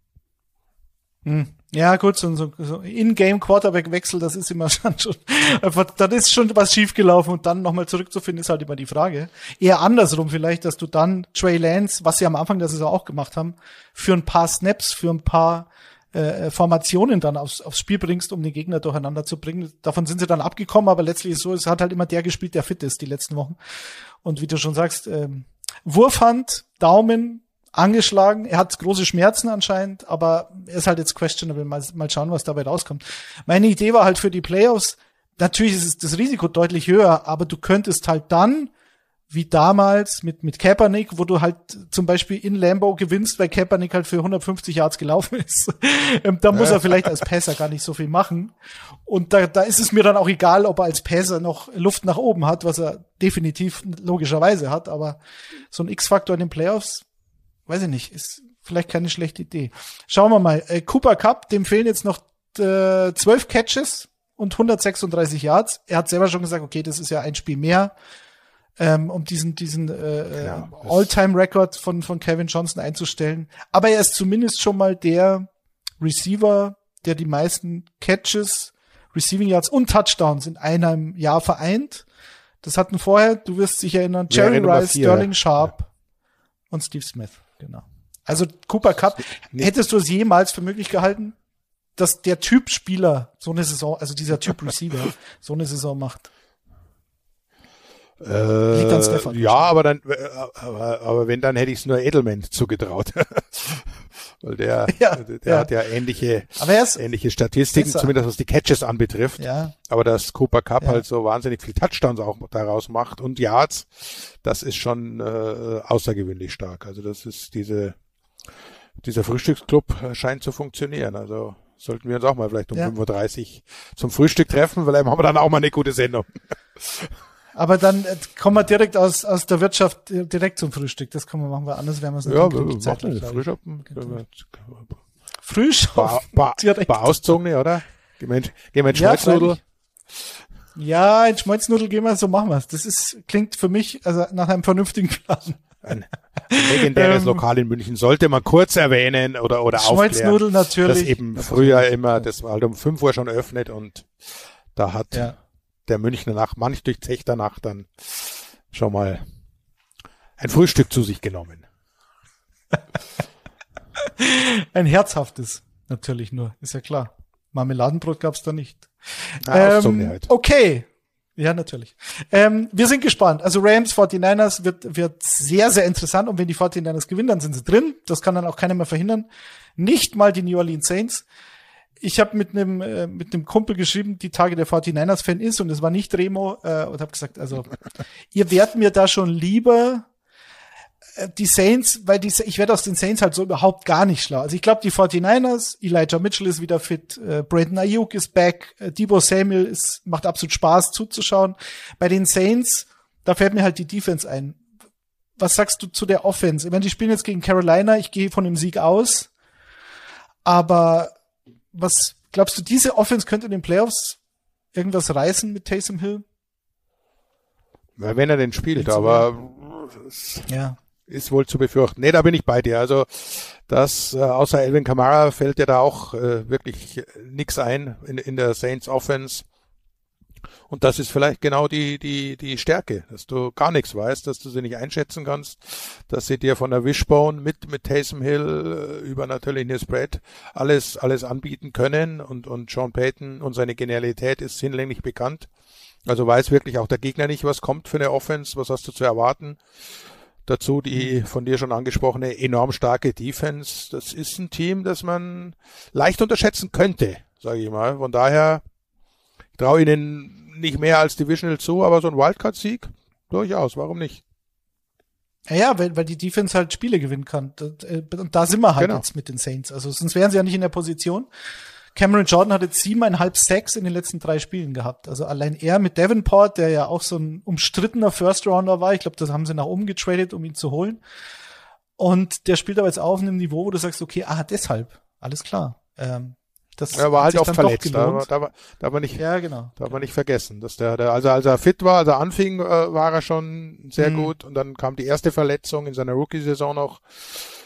A: Hm. Ja, gut, so, so, so In-Game Quarterback-Wechsel, das ist immer schon, schon einfach, dann ist schon was schiefgelaufen und dann nochmal zurückzufinden, ist halt immer die Frage. Eher andersrum vielleicht, dass du dann Trey Lance, was sie am Anfang der Saison auch gemacht haben, für ein paar Snaps, für ein paar äh, Formationen dann aufs, aufs Spiel bringst, um den Gegner durcheinander zu bringen. Davon sind sie dann abgekommen, aber letztlich ist so, es hat halt immer der gespielt, der fit ist die letzten Wochen. Und wie du schon sagst, ähm, Wurfhand, Daumen, angeschlagen. Er hat große Schmerzen anscheinend, aber er ist halt jetzt questionable. Mal, mal schauen, was dabei rauskommt. Meine Idee war halt für die Playoffs, natürlich ist das Risiko deutlich höher, aber du könntest halt dann, wie damals mit, mit Kaepernick, wo du halt zum Beispiel in Lambo gewinnst, weil Kaepernick halt für 150 Yards gelaufen ist. Ähm, da muss er vielleicht als Passer gar nicht so viel machen. Und da, da ist es mir dann auch egal, ob er als Passer noch Luft nach oben hat, was er definitiv logischerweise hat, aber so ein X-Faktor in den Playoffs, weiß ich nicht, ist vielleicht keine schlechte Idee. Schauen wir mal. Äh, Cooper Cup, dem fehlen jetzt noch äh, 12 Catches und 136 Yards. Er hat selber schon gesagt, okay, das ist ja ein Spiel mehr, ähm, um diesen diesen äh, ja, äh, All-Time-Record von von Kevin Johnson einzustellen. Aber er ist zumindest schon mal der Receiver, der die meisten Catches, Receiving Yards und Touchdowns in einem Jahr vereint. Das hatten vorher, du wirst dich erinnern, Jerry Rice, Sterling Sharp ja. und Steve Smith. Genau. Also Cooper Cup, hättest du es jemals für möglich gehalten, dass der Typ Spieler so eine Saison, also dieser Typ Receiver, so eine Saison macht?
B: Äh, Liegt an Stefan. Ja, aber dann, äh, aber, aber wenn, dann hätte ich es nur Edelman zugetraut. Weil der, ja, der ja. hat ja ähnliche, ähnliche Statistiken, besser. zumindest was die Catches anbetrifft. Ja. Aber dass Cooper Cup ja. halt so wahnsinnig viel Touchdowns auch daraus macht und Yards, das ist schon äh, außergewöhnlich stark. Also das ist diese, dieser Frühstücksclub scheint zu funktionieren. Also sollten wir uns auch mal vielleicht um ja. 5.30 Uhr zum Frühstück treffen, weil dann haben wir dann auch mal eine gute Sendung.
A: Aber dann äh, kommen wir direkt aus, aus der Wirtschaft äh, direkt zum Frühstück. Das können wir machen, weil anders werden wir es
B: nicht ja, wir machen Frühstück.
A: früh schon.
B: Ba, ba, ba auszogene, oder? Gehen wir in Schmalznudel.
A: Ja, in Schmalznudel gehen wir, so machen wir es. Das ist, klingt für mich also nach einem vernünftigen Plan.
B: Ein, ein legendäres ähm, Lokal in München sollte man kurz erwähnen oder, oder
A: Schmalznudel natürlich.
B: Das eben früher immer, das war halt um 5 Uhr schon öffnet und da hat ja. Der Münchner nach manch durchzechter Nacht dann schon mal ein Frühstück zu sich genommen.
A: ein herzhaftes, natürlich nur, ist ja klar. Marmeladenbrot gab's da nicht.
B: Ja, ähm.
A: Okay. Ja, natürlich. Ähm, wir sind gespannt. Also Rams, 49ers wird, wird sehr, sehr interessant. Und wenn die 49ers gewinnen, dann sind sie drin. Das kann dann auch keiner mehr verhindern. Nicht mal die New Orleans Saints. Ich habe mit einem äh, mit einem Kumpel geschrieben, die Tage der 49ers-Fan ist, und es war nicht Remo, äh, und habe gesagt, also ihr werdet mir da schon lieber äh, die Saints, weil die, ich werde aus den Saints halt so überhaupt gar nicht schlau. Also ich glaube, die 49ers, Elijah Mitchell ist wieder fit, äh, Brandon Ayuk ist back, äh, Debo Samuel ist, macht absolut Spaß zuzuschauen. Bei den Saints, da fällt mir halt die Defense ein. Was sagst du zu der Offense? Ich meine, die spielen jetzt gegen Carolina, ich gehe von dem Sieg aus. Aber was glaubst du, diese Offense könnte in den Playoffs irgendwas reißen mit Taysom Hill?
B: wenn er den spielt, aber
A: ja
B: ist wohl zu befürchten. Nee, da bin ich bei dir. Also das, äh, außer Elvin Kamara fällt dir da auch äh, wirklich nix ein in, in der Saints Offense. Und das ist vielleicht genau die, die, die Stärke, dass du gar nichts weißt, dass du sie nicht einschätzen kannst, dass sie dir von der Wishbone mit, mit Taysom Hill äh, über natürlich eine Spread alles, alles anbieten können und, und Sean Payton und seine Genialität ist hinlänglich bekannt. Also weiß wirklich auch der Gegner nicht, was kommt für eine Offense, was hast du zu erwarten. Dazu die von dir schon angesprochene enorm starke Defense. Das ist ein Team, das man leicht unterschätzen könnte, sage ich mal. Von daher traue ihnen nicht mehr als Divisional zu, aber so ein Wildcard-Sieg durchaus. Warum nicht?
A: Ja, weil, weil die Defense halt Spiele gewinnen kann. Äh, und da sind wir halt genau. jetzt mit den Saints. Also sonst wären sie ja nicht in der Position. Cameron Jordan hat jetzt siebeneinhalb Sacks in den letzten drei Spielen gehabt. Also allein er mit Davenport, der ja auch so ein umstrittener First Rounder war. Ich glaube, das haben sie nach oben getradet, um ihn zu holen. Und der spielt aber jetzt auf einem Niveau, wo du sagst, okay, ah, deshalb, alles klar. Ähm,
B: das er war halt oft verletzt, da, da, da war nicht,
A: ja, genau.
B: da war nicht vergessen, dass der, der also als er fit war, als er anfing, äh, war er schon sehr mhm. gut und dann kam die erste Verletzung in seiner Rookie-Saison noch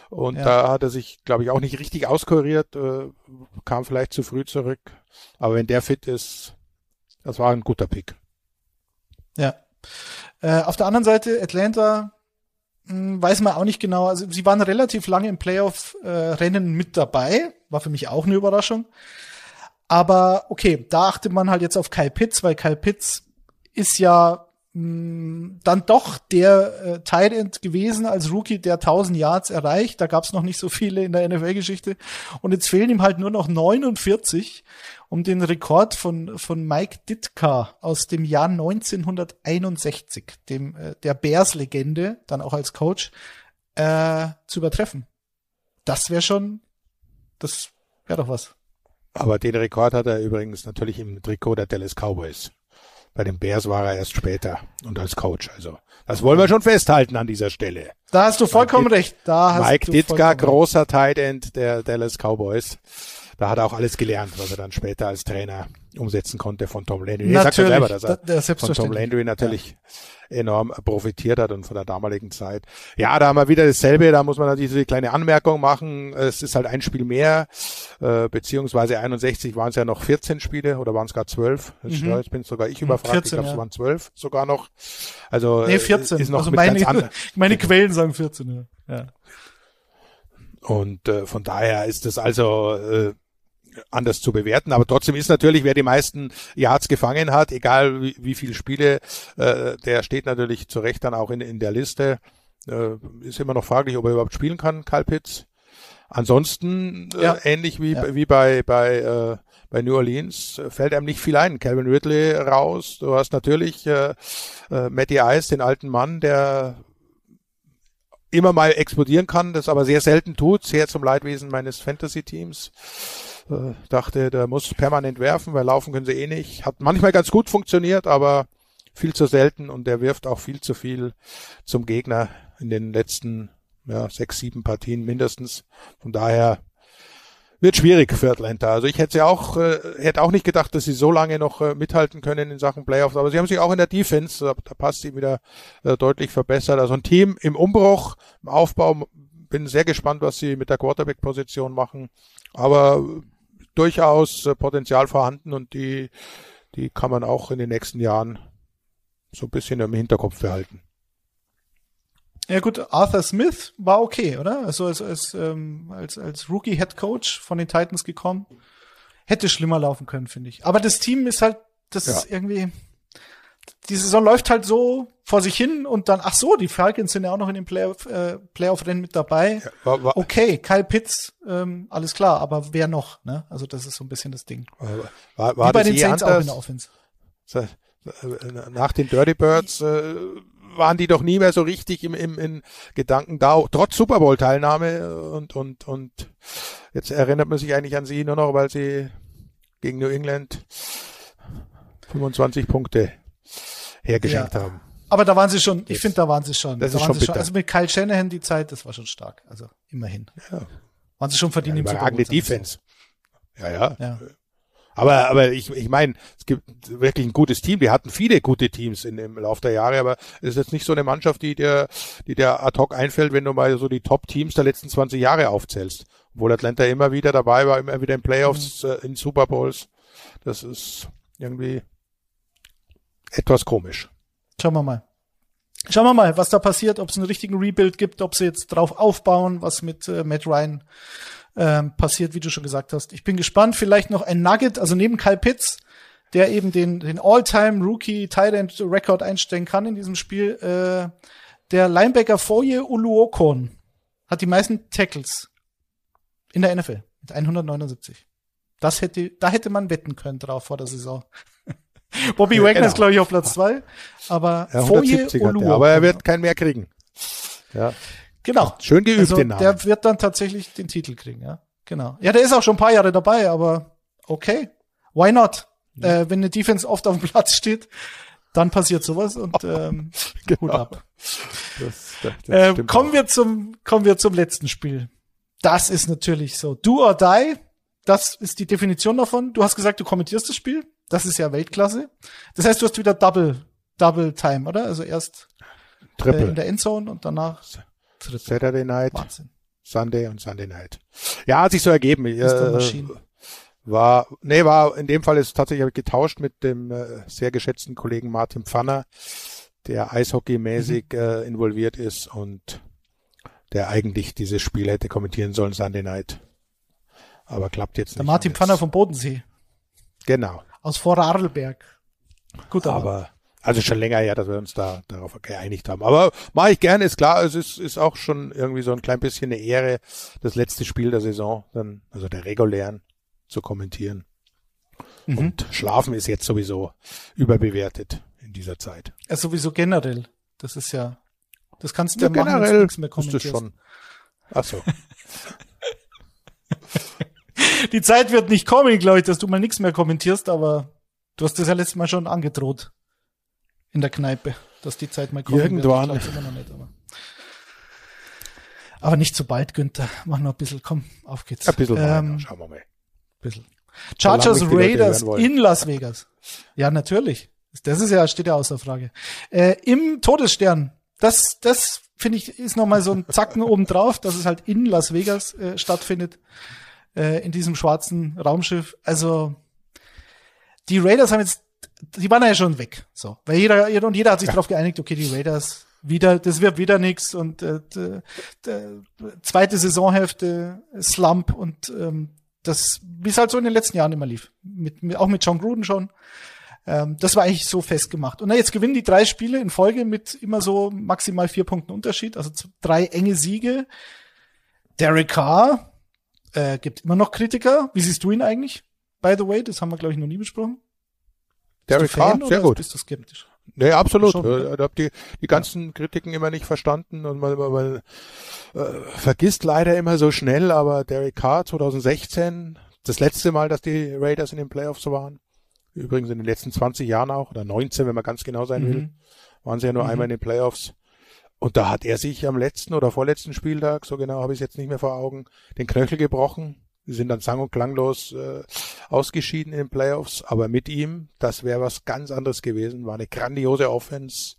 B: und ja. da hat er sich, glaube ich, auch nicht richtig auskuriert, äh, kam vielleicht zu früh zurück. Aber wenn der fit ist, das war ein guter Pick.
A: Ja. Äh, auf der anderen Seite, Atlanta, mh, hm, weiß man auch nicht genau. Also sie waren relativ lange im Playoff-Rennen mit dabei. War für mich auch eine Überraschung. Aber okay, da achtet man halt jetzt auf Kyle Pitts, weil Kyle Pitts ist ja dann doch der äh, Tight End gewesen als Rookie, der 1000 Yards erreicht. Da gab es noch nicht so viele in der NFL-Geschichte. Und jetzt fehlen ihm halt nur noch 49, um den Rekord von, von Mike Ditka aus dem Jahr 1961, dem äh, der Bears-Legende, dann auch als Coach, äh, zu übertreffen. Das wäre schon, das wäre doch was.
B: Aber den Rekord hat er übrigens natürlich im Trikot der Dallas Cowboys. Bei den Bears war er erst später und als Coach. Also das wollen wir schon festhalten an dieser Stelle.
A: Da hast du vollkommen Mike recht. Da hast
B: Mike Ditka, großer Tight End der Dallas Cowboys. Da hat er auch alles gelernt, was er dann später als Trainer umsetzen konnte von Tom Landry.
A: Er sagt selber,
B: dass er da, von Tom Landry natürlich ja. enorm profitiert hat und von der damaligen Zeit. Ja, da haben wir wieder dasselbe, da muss man natürlich diese kleine Anmerkung machen. Es ist halt ein Spiel mehr, äh, beziehungsweise 61 waren es ja noch 14 Spiele oder waren es gar 12? Jetzt, mhm. bin sogar ich überfragt, 14, ich glaube, ja. es waren 12 sogar noch. Also
A: nee, 14. ist noch also meine, meine Quellen sagen 14, ja. ja.
B: Und äh, von daher ist es also äh, anders zu bewerten. Aber trotzdem ist natürlich, wer die meisten Yards gefangen hat, egal wie, wie viele Spiele, äh, der steht natürlich zu Recht dann auch in, in der Liste. Äh, ist immer noch fraglich, ob er überhaupt spielen kann, Kyle Pitts. Ansonsten äh, ja. ähnlich wie, ja. wie bei, bei, äh, bei New Orleans fällt einem nicht viel ein. Calvin Ridley raus. Du hast natürlich äh, äh, Matty Ice, den alten Mann, der immer mal explodieren kann, das aber sehr selten tut, sehr zum Leidwesen meines Fantasy-Teams. Äh, dachte, der muss permanent werfen, weil laufen können sie eh nicht. Hat manchmal ganz gut funktioniert, aber viel zu selten und der wirft auch viel zu viel zum Gegner in den letzten ja, sechs, sieben Partien mindestens. Von daher wird schwierig für Atlanta. Also ich hätte ja auch, äh, hätte auch nicht gedacht, dass sie so lange noch äh, mithalten können in Sachen Playoffs. Aber sie haben sich auch in der Defense, da, da passt sie wieder äh, deutlich verbessert. Also ein Team im Umbruch, im Aufbau. Bin sehr gespannt, was sie mit der Quarterback-Position machen. Aber durchaus äh, Potenzial vorhanden und die, die kann man auch in den nächsten Jahren so ein bisschen im Hinterkopf behalten.
A: Ja gut, Arthur Smith war okay, oder? Also als, als, ähm, als, als Rookie Head Coach von den Titans gekommen. Hätte schlimmer laufen können, finde ich. Aber das Team ist halt, das ja. ist irgendwie, die Saison läuft halt so vor sich hin und dann, ach so, die Falcons sind ja auch noch in dem Playoff, äh, Playoff-Rennen mit dabei. Ja, war, war, okay, Kyle Pitts, ähm, alles klar, aber wer noch? Ne? Also das ist so ein bisschen das Ding.
B: War, war Wie bei den Saints auch in der Offense. Äh, nach den Dirty Birds äh, waren die doch nie mehr so richtig im, im in Gedanken da, trotz Super Bowl Teilnahme und und und jetzt erinnert man sich eigentlich an sie nur noch, weil sie gegen New England 25 Punkte hergeschenkt ja. haben.
A: Aber da waren sie schon, ich finde, da waren sie schon. Das da ist schon, schon, Also mit Kyle Shanahan die Zeit, das war schon stark. Also immerhin. Ja. Waren sie schon verdient
B: ja, im Defense. Ja, ja. ja. Aber, aber ich, ich meine, es gibt wirklich ein gutes Team. Die hatten viele gute Teams in, im Laufe der Jahre, aber es ist jetzt nicht so eine Mannschaft, die dir, die dir ad hoc einfällt, wenn du mal so die Top-Teams der letzten 20 Jahre aufzählst. Obwohl Atlanta immer wieder dabei war, immer wieder in Playoffs, mhm. äh, in Super Bowls. Das ist irgendwie etwas komisch.
A: Schauen wir mal. Schauen wir mal, was da passiert, ob es einen richtigen Rebuild gibt, ob sie jetzt drauf aufbauen, was mit äh, Matt Ryan ähm, passiert, wie du schon gesagt hast. Ich bin gespannt. Vielleicht noch ein Nugget, also neben Kyle Pitts, der eben den, den All-Time Rookie Tight End Record einstellen kann in diesem Spiel. Äh, der Linebacker Foye Uluokon hat die meisten Tackles in der NFL mit 179. Das hätte, da hätte man wetten können drauf vor der Saison. Bobby Wagner genau. ist, glaube ich, auf Platz zwei. Aber
B: ja, Foye Uluokon. Aber er wird keinen mehr kriegen. Ja.
A: Genau.
B: Schön geübt, also, den Namen.
A: Der wird dann tatsächlich den Titel kriegen, ja. Genau. Ja, der ist auch schon ein paar Jahre dabei, aber okay. Why not? Ja. Äh, wenn eine Defense oft auf dem Platz steht, dann passiert sowas und ähm, genau. Hut ab. Das, das, das äh, kommen wir zum kommen wir zum letzten Spiel. Das ist natürlich so. Do or die. Das ist die Definition davon. Du hast gesagt, du kommentierst das Spiel. Das ist ja Weltklasse. Das heißt, du hast wieder Double Double Time, oder? Also erst äh, in der Endzone und danach
B: Triple. Saturday Night, Wahnsinn. Sunday und Sunday Night. Ja, hat sich so ergeben. Äh, war, nee, war in dem Fall ist tatsächlich getauscht mit dem äh, sehr geschätzten Kollegen Martin Pfanner, der eishockeymäßig mhm. äh, involviert ist und der eigentlich dieses Spiel hätte kommentieren sollen, Sunday Night. Aber klappt jetzt nicht.
A: Der Martin Pfanner vom Bodensee.
B: Genau.
A: Aus Vorarlberg.
B: Gut, aber, aber also schon länger her, dass wir uns da darauf geeinigt haben. Aber mache ich gerne, ist klar, es ist, ist auch schon irgendwie so ein klein bisschen eine Ehre, das letzte Spiel der Saison, dann, also der regulären, zu kommentieren. Mhm. Und Schlafen ist jetzt sowieso überbewertet in dieser Zeit.
A: Ja, sowieso generell. Das ist ja, das kannst du
B: ja, ja machen, generell nichts mehr kommentierst. schon. Ach so.
A: Die Zeit wird nicht kommen, glaube ich, dass du mal nichts mehr kommentierst, aber du hast das ja letztes Mal schon angedroht in der Kneipe, dass die Zeit mal
B: kommt. Irgendwann. Nicht,
A: aber. aber. nicht so bald, Günther. Mach noch ein bisschen, komm, auf geht's.
B: Ein bisschen ähm, schauen wir mal.
A: Bisschen. Chargers Raiders in Las Vegas. Ja, natürlich. Das ist ja, steht ja außer Frage. Äh, Im Todesstern. Das, das finde ich, ist nochmal so ein Zacken obendrauf, dass es halt in Las Vegas äh, stattfindet. Äh, in diesem schwarzen Raumschiff. Also, die Raiders haben jetzt die waren ja schon weg. So, weil jeder, jeder und jeder hat sich ja. darauf geeinigt, okay, die Raiders wieder, das wird wieder nix und äh, de, de, zweite Saisonhälfte Slump und ähm, das, wie es halt so in den letzten Jahren immer lief, mit, mit auch mit John Gruden schon. Ähm, das war eigentlich so festgemacht. Und na, jetzt gewinnen die drei Spiele in Folge mit immer so maximal vier Punkten Unterschied, also drei enge Siege. Derek Carr äh, gibt immer noch Kritiker. Wie siehst du ihn eigentlich? By the way, das haben wir glaube ich noch nie besprochen.
B: Derek Carr, sehr gut.
A: Bist du skeptisch?
B: Nee, absolut. Schon, ne? Ich habe die, die ganzen Kritiken immer nicht verstanden und man, man, man äh, vergisst leider immer so schnell, aber Derek Carr 2016, das letzte Mal, dass die Raiders in den Playoffs waren, übrigens in den letzten 20 Jahren auch, oder 19, wenn man ganz genau sein mhm. will, waren sie ja nur mhm. einmal in den Playoffs. Und da hat er sich am letzten oder vorletzten Spieltag, so genau habe ich es jetzt nicht mehr vor Augen, den Knöchel gebrochen Wir sind dann sang- und klanglos äh, ausgeschieden in den Playoffs, aber mit ihm, das wäre was ganz anderes gewesen. War eine grandiose Offense.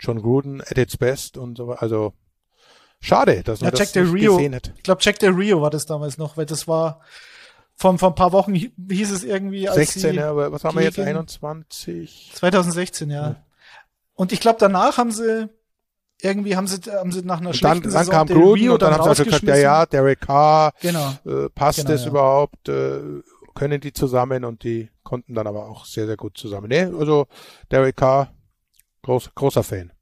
B: John Gruden at its best und so. Also schade, dass man
A: ja,
B: das
A: Jack
B: nicht
A: Rio,
B: gesehen hat.
A: Ich glaube, Jack Del Rio war das damals noch, weil das war vor, vor ein paar Wochen hieß es irgendwie als
B: 16,
A: sie
B: ja, aber was haben wir jetzt?
A: gegen-
B: 21?
A: 2016, ja.
B: Ja.
A: Und ich glaube, danach haben sie irgendwie haben sie haben sie nach einer
B: Und dann, dann kam Gruden
A: Rio
B: und dann haben sie also gesagt, ja, ja, Derek Carr,
A: Genau.
B: äh, passt
A: Genau,
B: es
A: ja.
B: überhaupt, äh, können die zusammen und die konnten dann aber auch sehr, sehr gut zusammen. Nee, also Derek Carr, groß, großer Fan.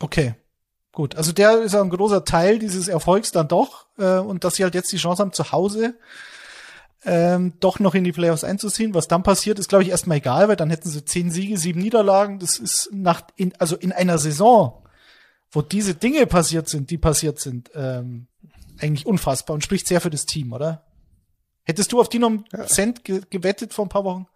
A: Okay. Gut, also der ist ein großer Teil dieses Erfolgs dann doch äh, und dass sie halt jetzt die Chance haben, zu Hause ähm, doch noch in die Playoffs einzuziehen. Was dann passiert, ist glaube ich erstmal egal, weil dann hätten sie zehn Siege, sieben Niederlagen. Das ist nach in, also in einer Saison, wo diese Dinge passiert sind, die passiert sind, ähm, eigentlich unfassbar und spricht sehr für das Team, oder? Hättest du auf die noch einen Cent ge gewettet vor ein paar Wochen?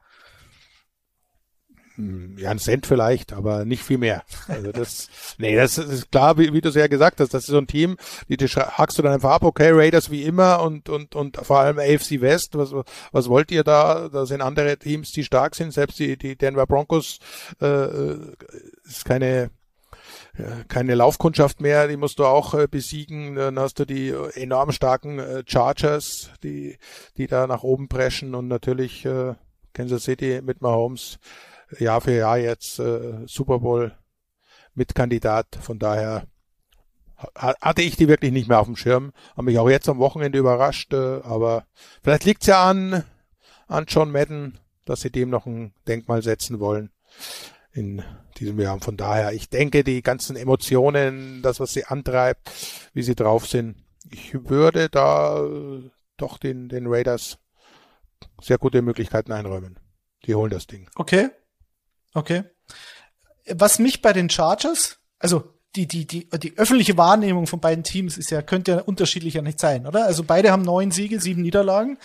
B: Hm, Ja, ein Cent vielleicht, aber nicht viel mehr. Also das, nee, das ist klar, wie, wie du es ja gesagt hast, das ist so ein Team, die, die hackst du dann einfach ab, okay, Raiders wie immer und, und, und vor allem AFC West, was, was wollt ihr da? Da sind andere Teams, die stark sind, selbst die, die Denver Broncos, äh, äh, ist keine, ja, keine Laufkundschaft mehr, die musst du auch äh, besiegen. Dann hast du die äh, enorm starken äh, Chargers, die, die da nach oben preschen und natürlich äh, Kansas City mit Mahomes Jahr für Jahr jetzt äh, Super Bowl Mitkandidat. Von daher ha- hatte ich die wirklich nicht mehr auf dem Schirm. Haben mich auch jetzt am Wochenende überrascht, äh, aber vielleicht liegt's ja an, an John Madden, dass sie dem noch ein Denkmal setzen wollen in diesem Jahr. Und von daher, ich denke, die ganzen Emotionen, das, was sie antreibt, wie sie drauf sind, ich würde da äh, doch den, den Raiders sehr gute Möglichkeiten einräumen. Die holen das Ding.
A: Okay. Okay. Was mich bei den Chargers, also die, die, die, die öffentliche Wahrnehmung von beiden Teams ist ja, könnte ja unterschiedlicher nicht sein, oder? Also beide haben neun Siege, sieben Niederlagen.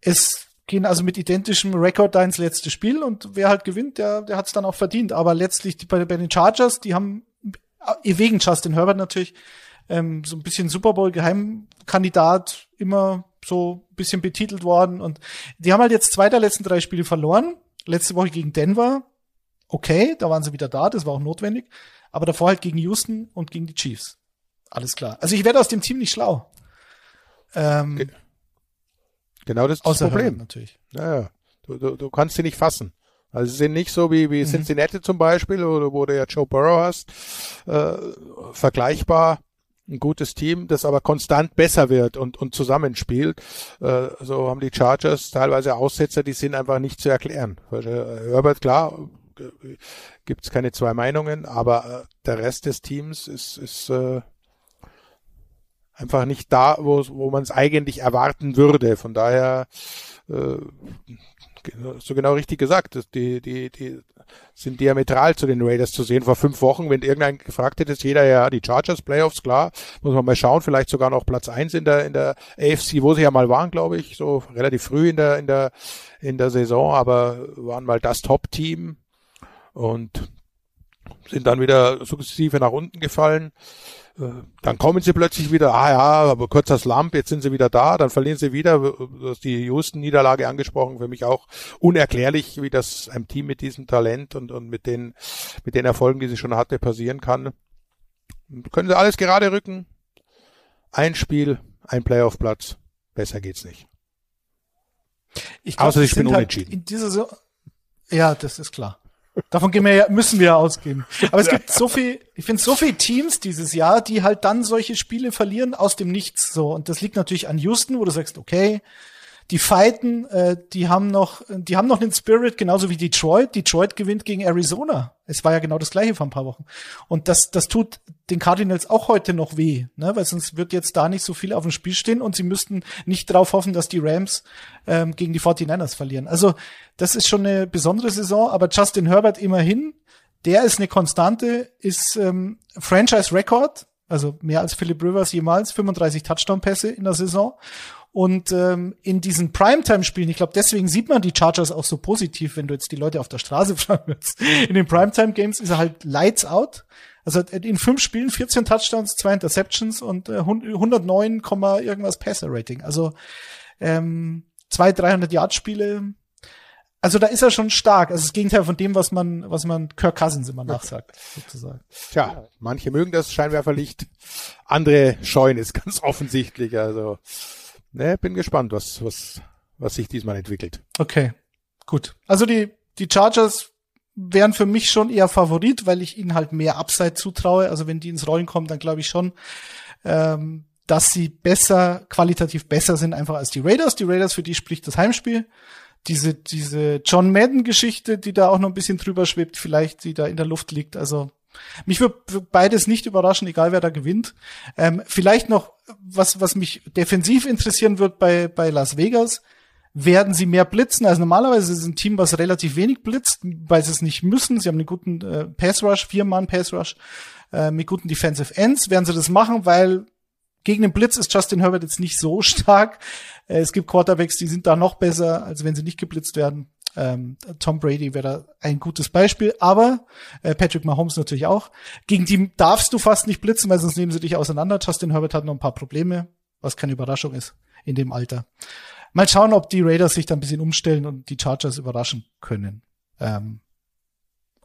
A: Es gehen also mit identischem Rekord da ins letzte Spiel und wer halt gewinnt, der, der hat es dann auch verdient. Aber letztlich die, bei, bei den Chargers, die haben äh, wegen Justin Herbert natürlich ähm, so ein bisschen Super Bowl Geheimkandidat immer so ein bisschen betitelt worden und die haben halt jetzt zwei der letzten drei Spiele verloren. Letzte Woche gegen Denver, okay, da waren sie wieder da, das war auch notwendig, aber davor halt gegen Houston und gegen die Chiefs. Alles klar. Also ich werde aus dem Team nicht schlau. Ähm,
B: Ge- Genau das ist das Problem.
A: natürlich.
B: Naja, du, du, du kannst sie nicht fassen. Also sie sind nicht so wie,
A: Mhm.
B: wie Cincinnati zum Beispiel, oder wo du ja Joe Burrow hast, äh, vergleichbar ein gutes Team, das aber konstant besser wird und, und zusammenspielt. Äh, so haben die Chargers teilweise Aussetzer, die sind einfach nicht zu erklären. Weil, äh, Herbert, klar, gibt's keine zwei Meinungen, aber äh, der Rest des Teams ist, ist äh, einfach nicht da, wo, wo man es eigentlich erwarten würde. Von daher äh, so genau richtig gesagt, die, die, die sind diametral zu den Raiders zu sehen. Vor fünf Wochen, wenn irgendein gefragt hätte, ist jeder ja die Chargers Playoffs, klar, muss man mal schauen, vielleicht sogar noch Platz eins in der, in der AFC, wo sie ja mal waren, glaube ich, so relativ früh in der, in der, in der Saison, aber waren mal das Top-Team und sind dann wieder sukzessive nach unten gefallen. Äh, Dann kommen sie plötzlich wieder, ah ja, aber kurzer Slump, jetzt sind sie wieder da, dann verlieren sie wieder. Du hast die Houston-Niederlage angesprochen, für mich auch unerklärlich, wie das einem Team mit diesem Talent und, und mit den, mit den Erfolgen, die sie schon hatte, passieren kann. Können sie alles gerade rücken. Ein Spiel, ein Playoff-Platz. Besser geht's nicht.
A: Ich glaub,
B: Außer bin
A: sind halt
B: unentschieden.
A: So ja, das ist klar. Davon gehen wir ja, müssen wir ja ausgehen. Aber es gibt so viel, ich finde so viele Teams dieses Jahr, die halt dann solche Spiele verlieren aus dem Nichts so. Und das liegt natürlich an Houston, wo du sagst, okay, die fighten, äh, die haben noch, die haben noch den Spirit, genauso wie Detroit. Detroit gewinnt gegen Arizona. Es war ja genau das gleiche vor ein paar Wochen. Und das, das tut den Cardinals auch heute noch weh, ne? weil sonst wird jetzt da nicht so viel auf dem Spiel stehen und sie müssten nicht darauf hoffen, dass die Rams ähm, gegen die 49ers verlieren. Also das ist schon eine besondere Saison, aber Justin Herbert immerhin, der ist eine Konstante, ist ähm, Franchise-Record, also mehr als Philip Rivers jemals, 35 Touchdown-Pässe in der Saison. Und ähm, in diesen Primetime-Spielen, ich glaube, deswegen sieht man die Chargers auch so positiv, wenn du jetzt die Leute auf der Straße fragen würdest. In den Primetime-Games ist er halt lights out. Also in fünf Spielen 14 Touchdowns, zwei Interceptions und äh, 109, irgendwas Passer Rating. Also ähm, zwei 300 Yard Spiele. Also da ist er schon stark. Also das Gegenteil von dem, was man, was man Kirk Cousins immer nachsagt, sozusagen.
B: Tja, manche mögen das Scheinwerferlicht, andere scheuen es ganz offensichtlich. Also, ne, bin gespannt, was, was, was sich diesmal entwickelt.
A: Okay, gut. Also die, die Chargers wären für mich schon eher Favorit, weil ich ihnen halt mehr Upside zutraue. Also wenn die ins Rollen kommen, dann glaube ich schon, ähm, dass sie besser, qualitativ besser sind einfach als die Raiders. Die Raiders, für die spricht das Heimspiel. Diese, diese John Madden-Geschichte, die da auch noch ein bisschen drüber schwebt, vielleicht, die da in der Luft liegt. Also mich wird beides nicht überraschen, egal wer da gewinnt. Ähm, vielleicht noch was, was mich defensiv interessieren wird bei, bei Las Vegas werden sie mehr blitzen. Also normalerweise ist es ein Team, was relativ wenig blitzt, weil sie es nicht müssen. Sie haben einen guten äh, Pass Rush, vier Mann Pass Rush äh, mit guten Defensive Ends. Werden sie das machen, weil gegen den Blitz ist Justin Herbert jetzt nicht so stark. Äh, es gibt Quarterbacks, die sind da noch besser, als wenn sie nicht geblitzt werden. Ähm, Tom Brady wäre da ein gutes Beispiel, aber äh, Patrick Mahomes natürlich auch. Gegen die darfst du fast nicht blitzen, weil sonst nehmen sie dich auseinander. Justin Herbert hat noch ein paar Probleme, was keine Überraschung ist in dem Alter. Mal schauen, ob die Raiders sich da ein bisschen umstellen und die Chargers überraschen können. Ähm,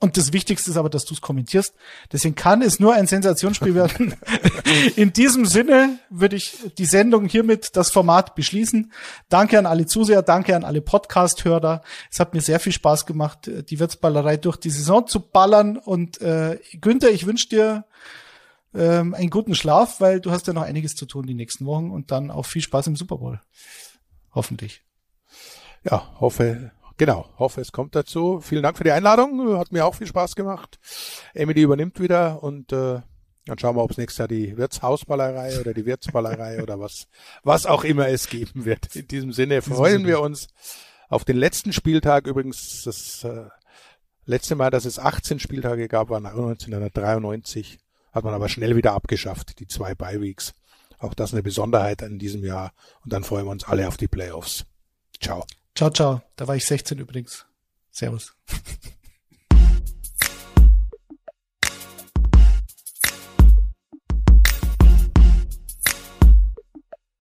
A: und das Wichtigste ist aber, dass du es kommentierst. Deswegen kann es nur ein Sensationsspiel werden. In diesem Sinne würde ich die Sendung hiermit das Format beschließen. Danke an alle Zuseher, danke an alle Podcast-Hörer. Es hat mir sehr viel Spaß gemacht, die Wirtsballerei durch die Saison zu ballern. Und äh, Günther, ich wünsche dir ähm, einen guten Schlaf, weil du hast ja noch einiges zu tun die nächsten Wochen und dann auch viel Spaß im Super Bowl. Hoffentlich.
B: Ja, hoffe, genau, hoffe, es kommt dazu. Vielen Dank für die Einladung. Hat mir auch viel Spaß gemacht. Emily übernimmt wieder und äh, dann schauen wir, ob es nächstes Jahr die Wirtshausballerei oder die Wirtsballerei oder was, was auch immer es geben wird. In diesem Sinne freuen wir uns auf den letzten Spieltag. Übrigens, das äh, letzte Mal, dass es 18 Spieltage gab, war 1993. Hat man aber schnell wieder abgeschafft, die zwei Beiweeks. Auch das eine Besonderheit in diesem Jahr. Und dann freuen wir uns alle auf die Playoffs. Ciao.
A: Ciao, ciao. Da war ich 16 übrigens. Servus.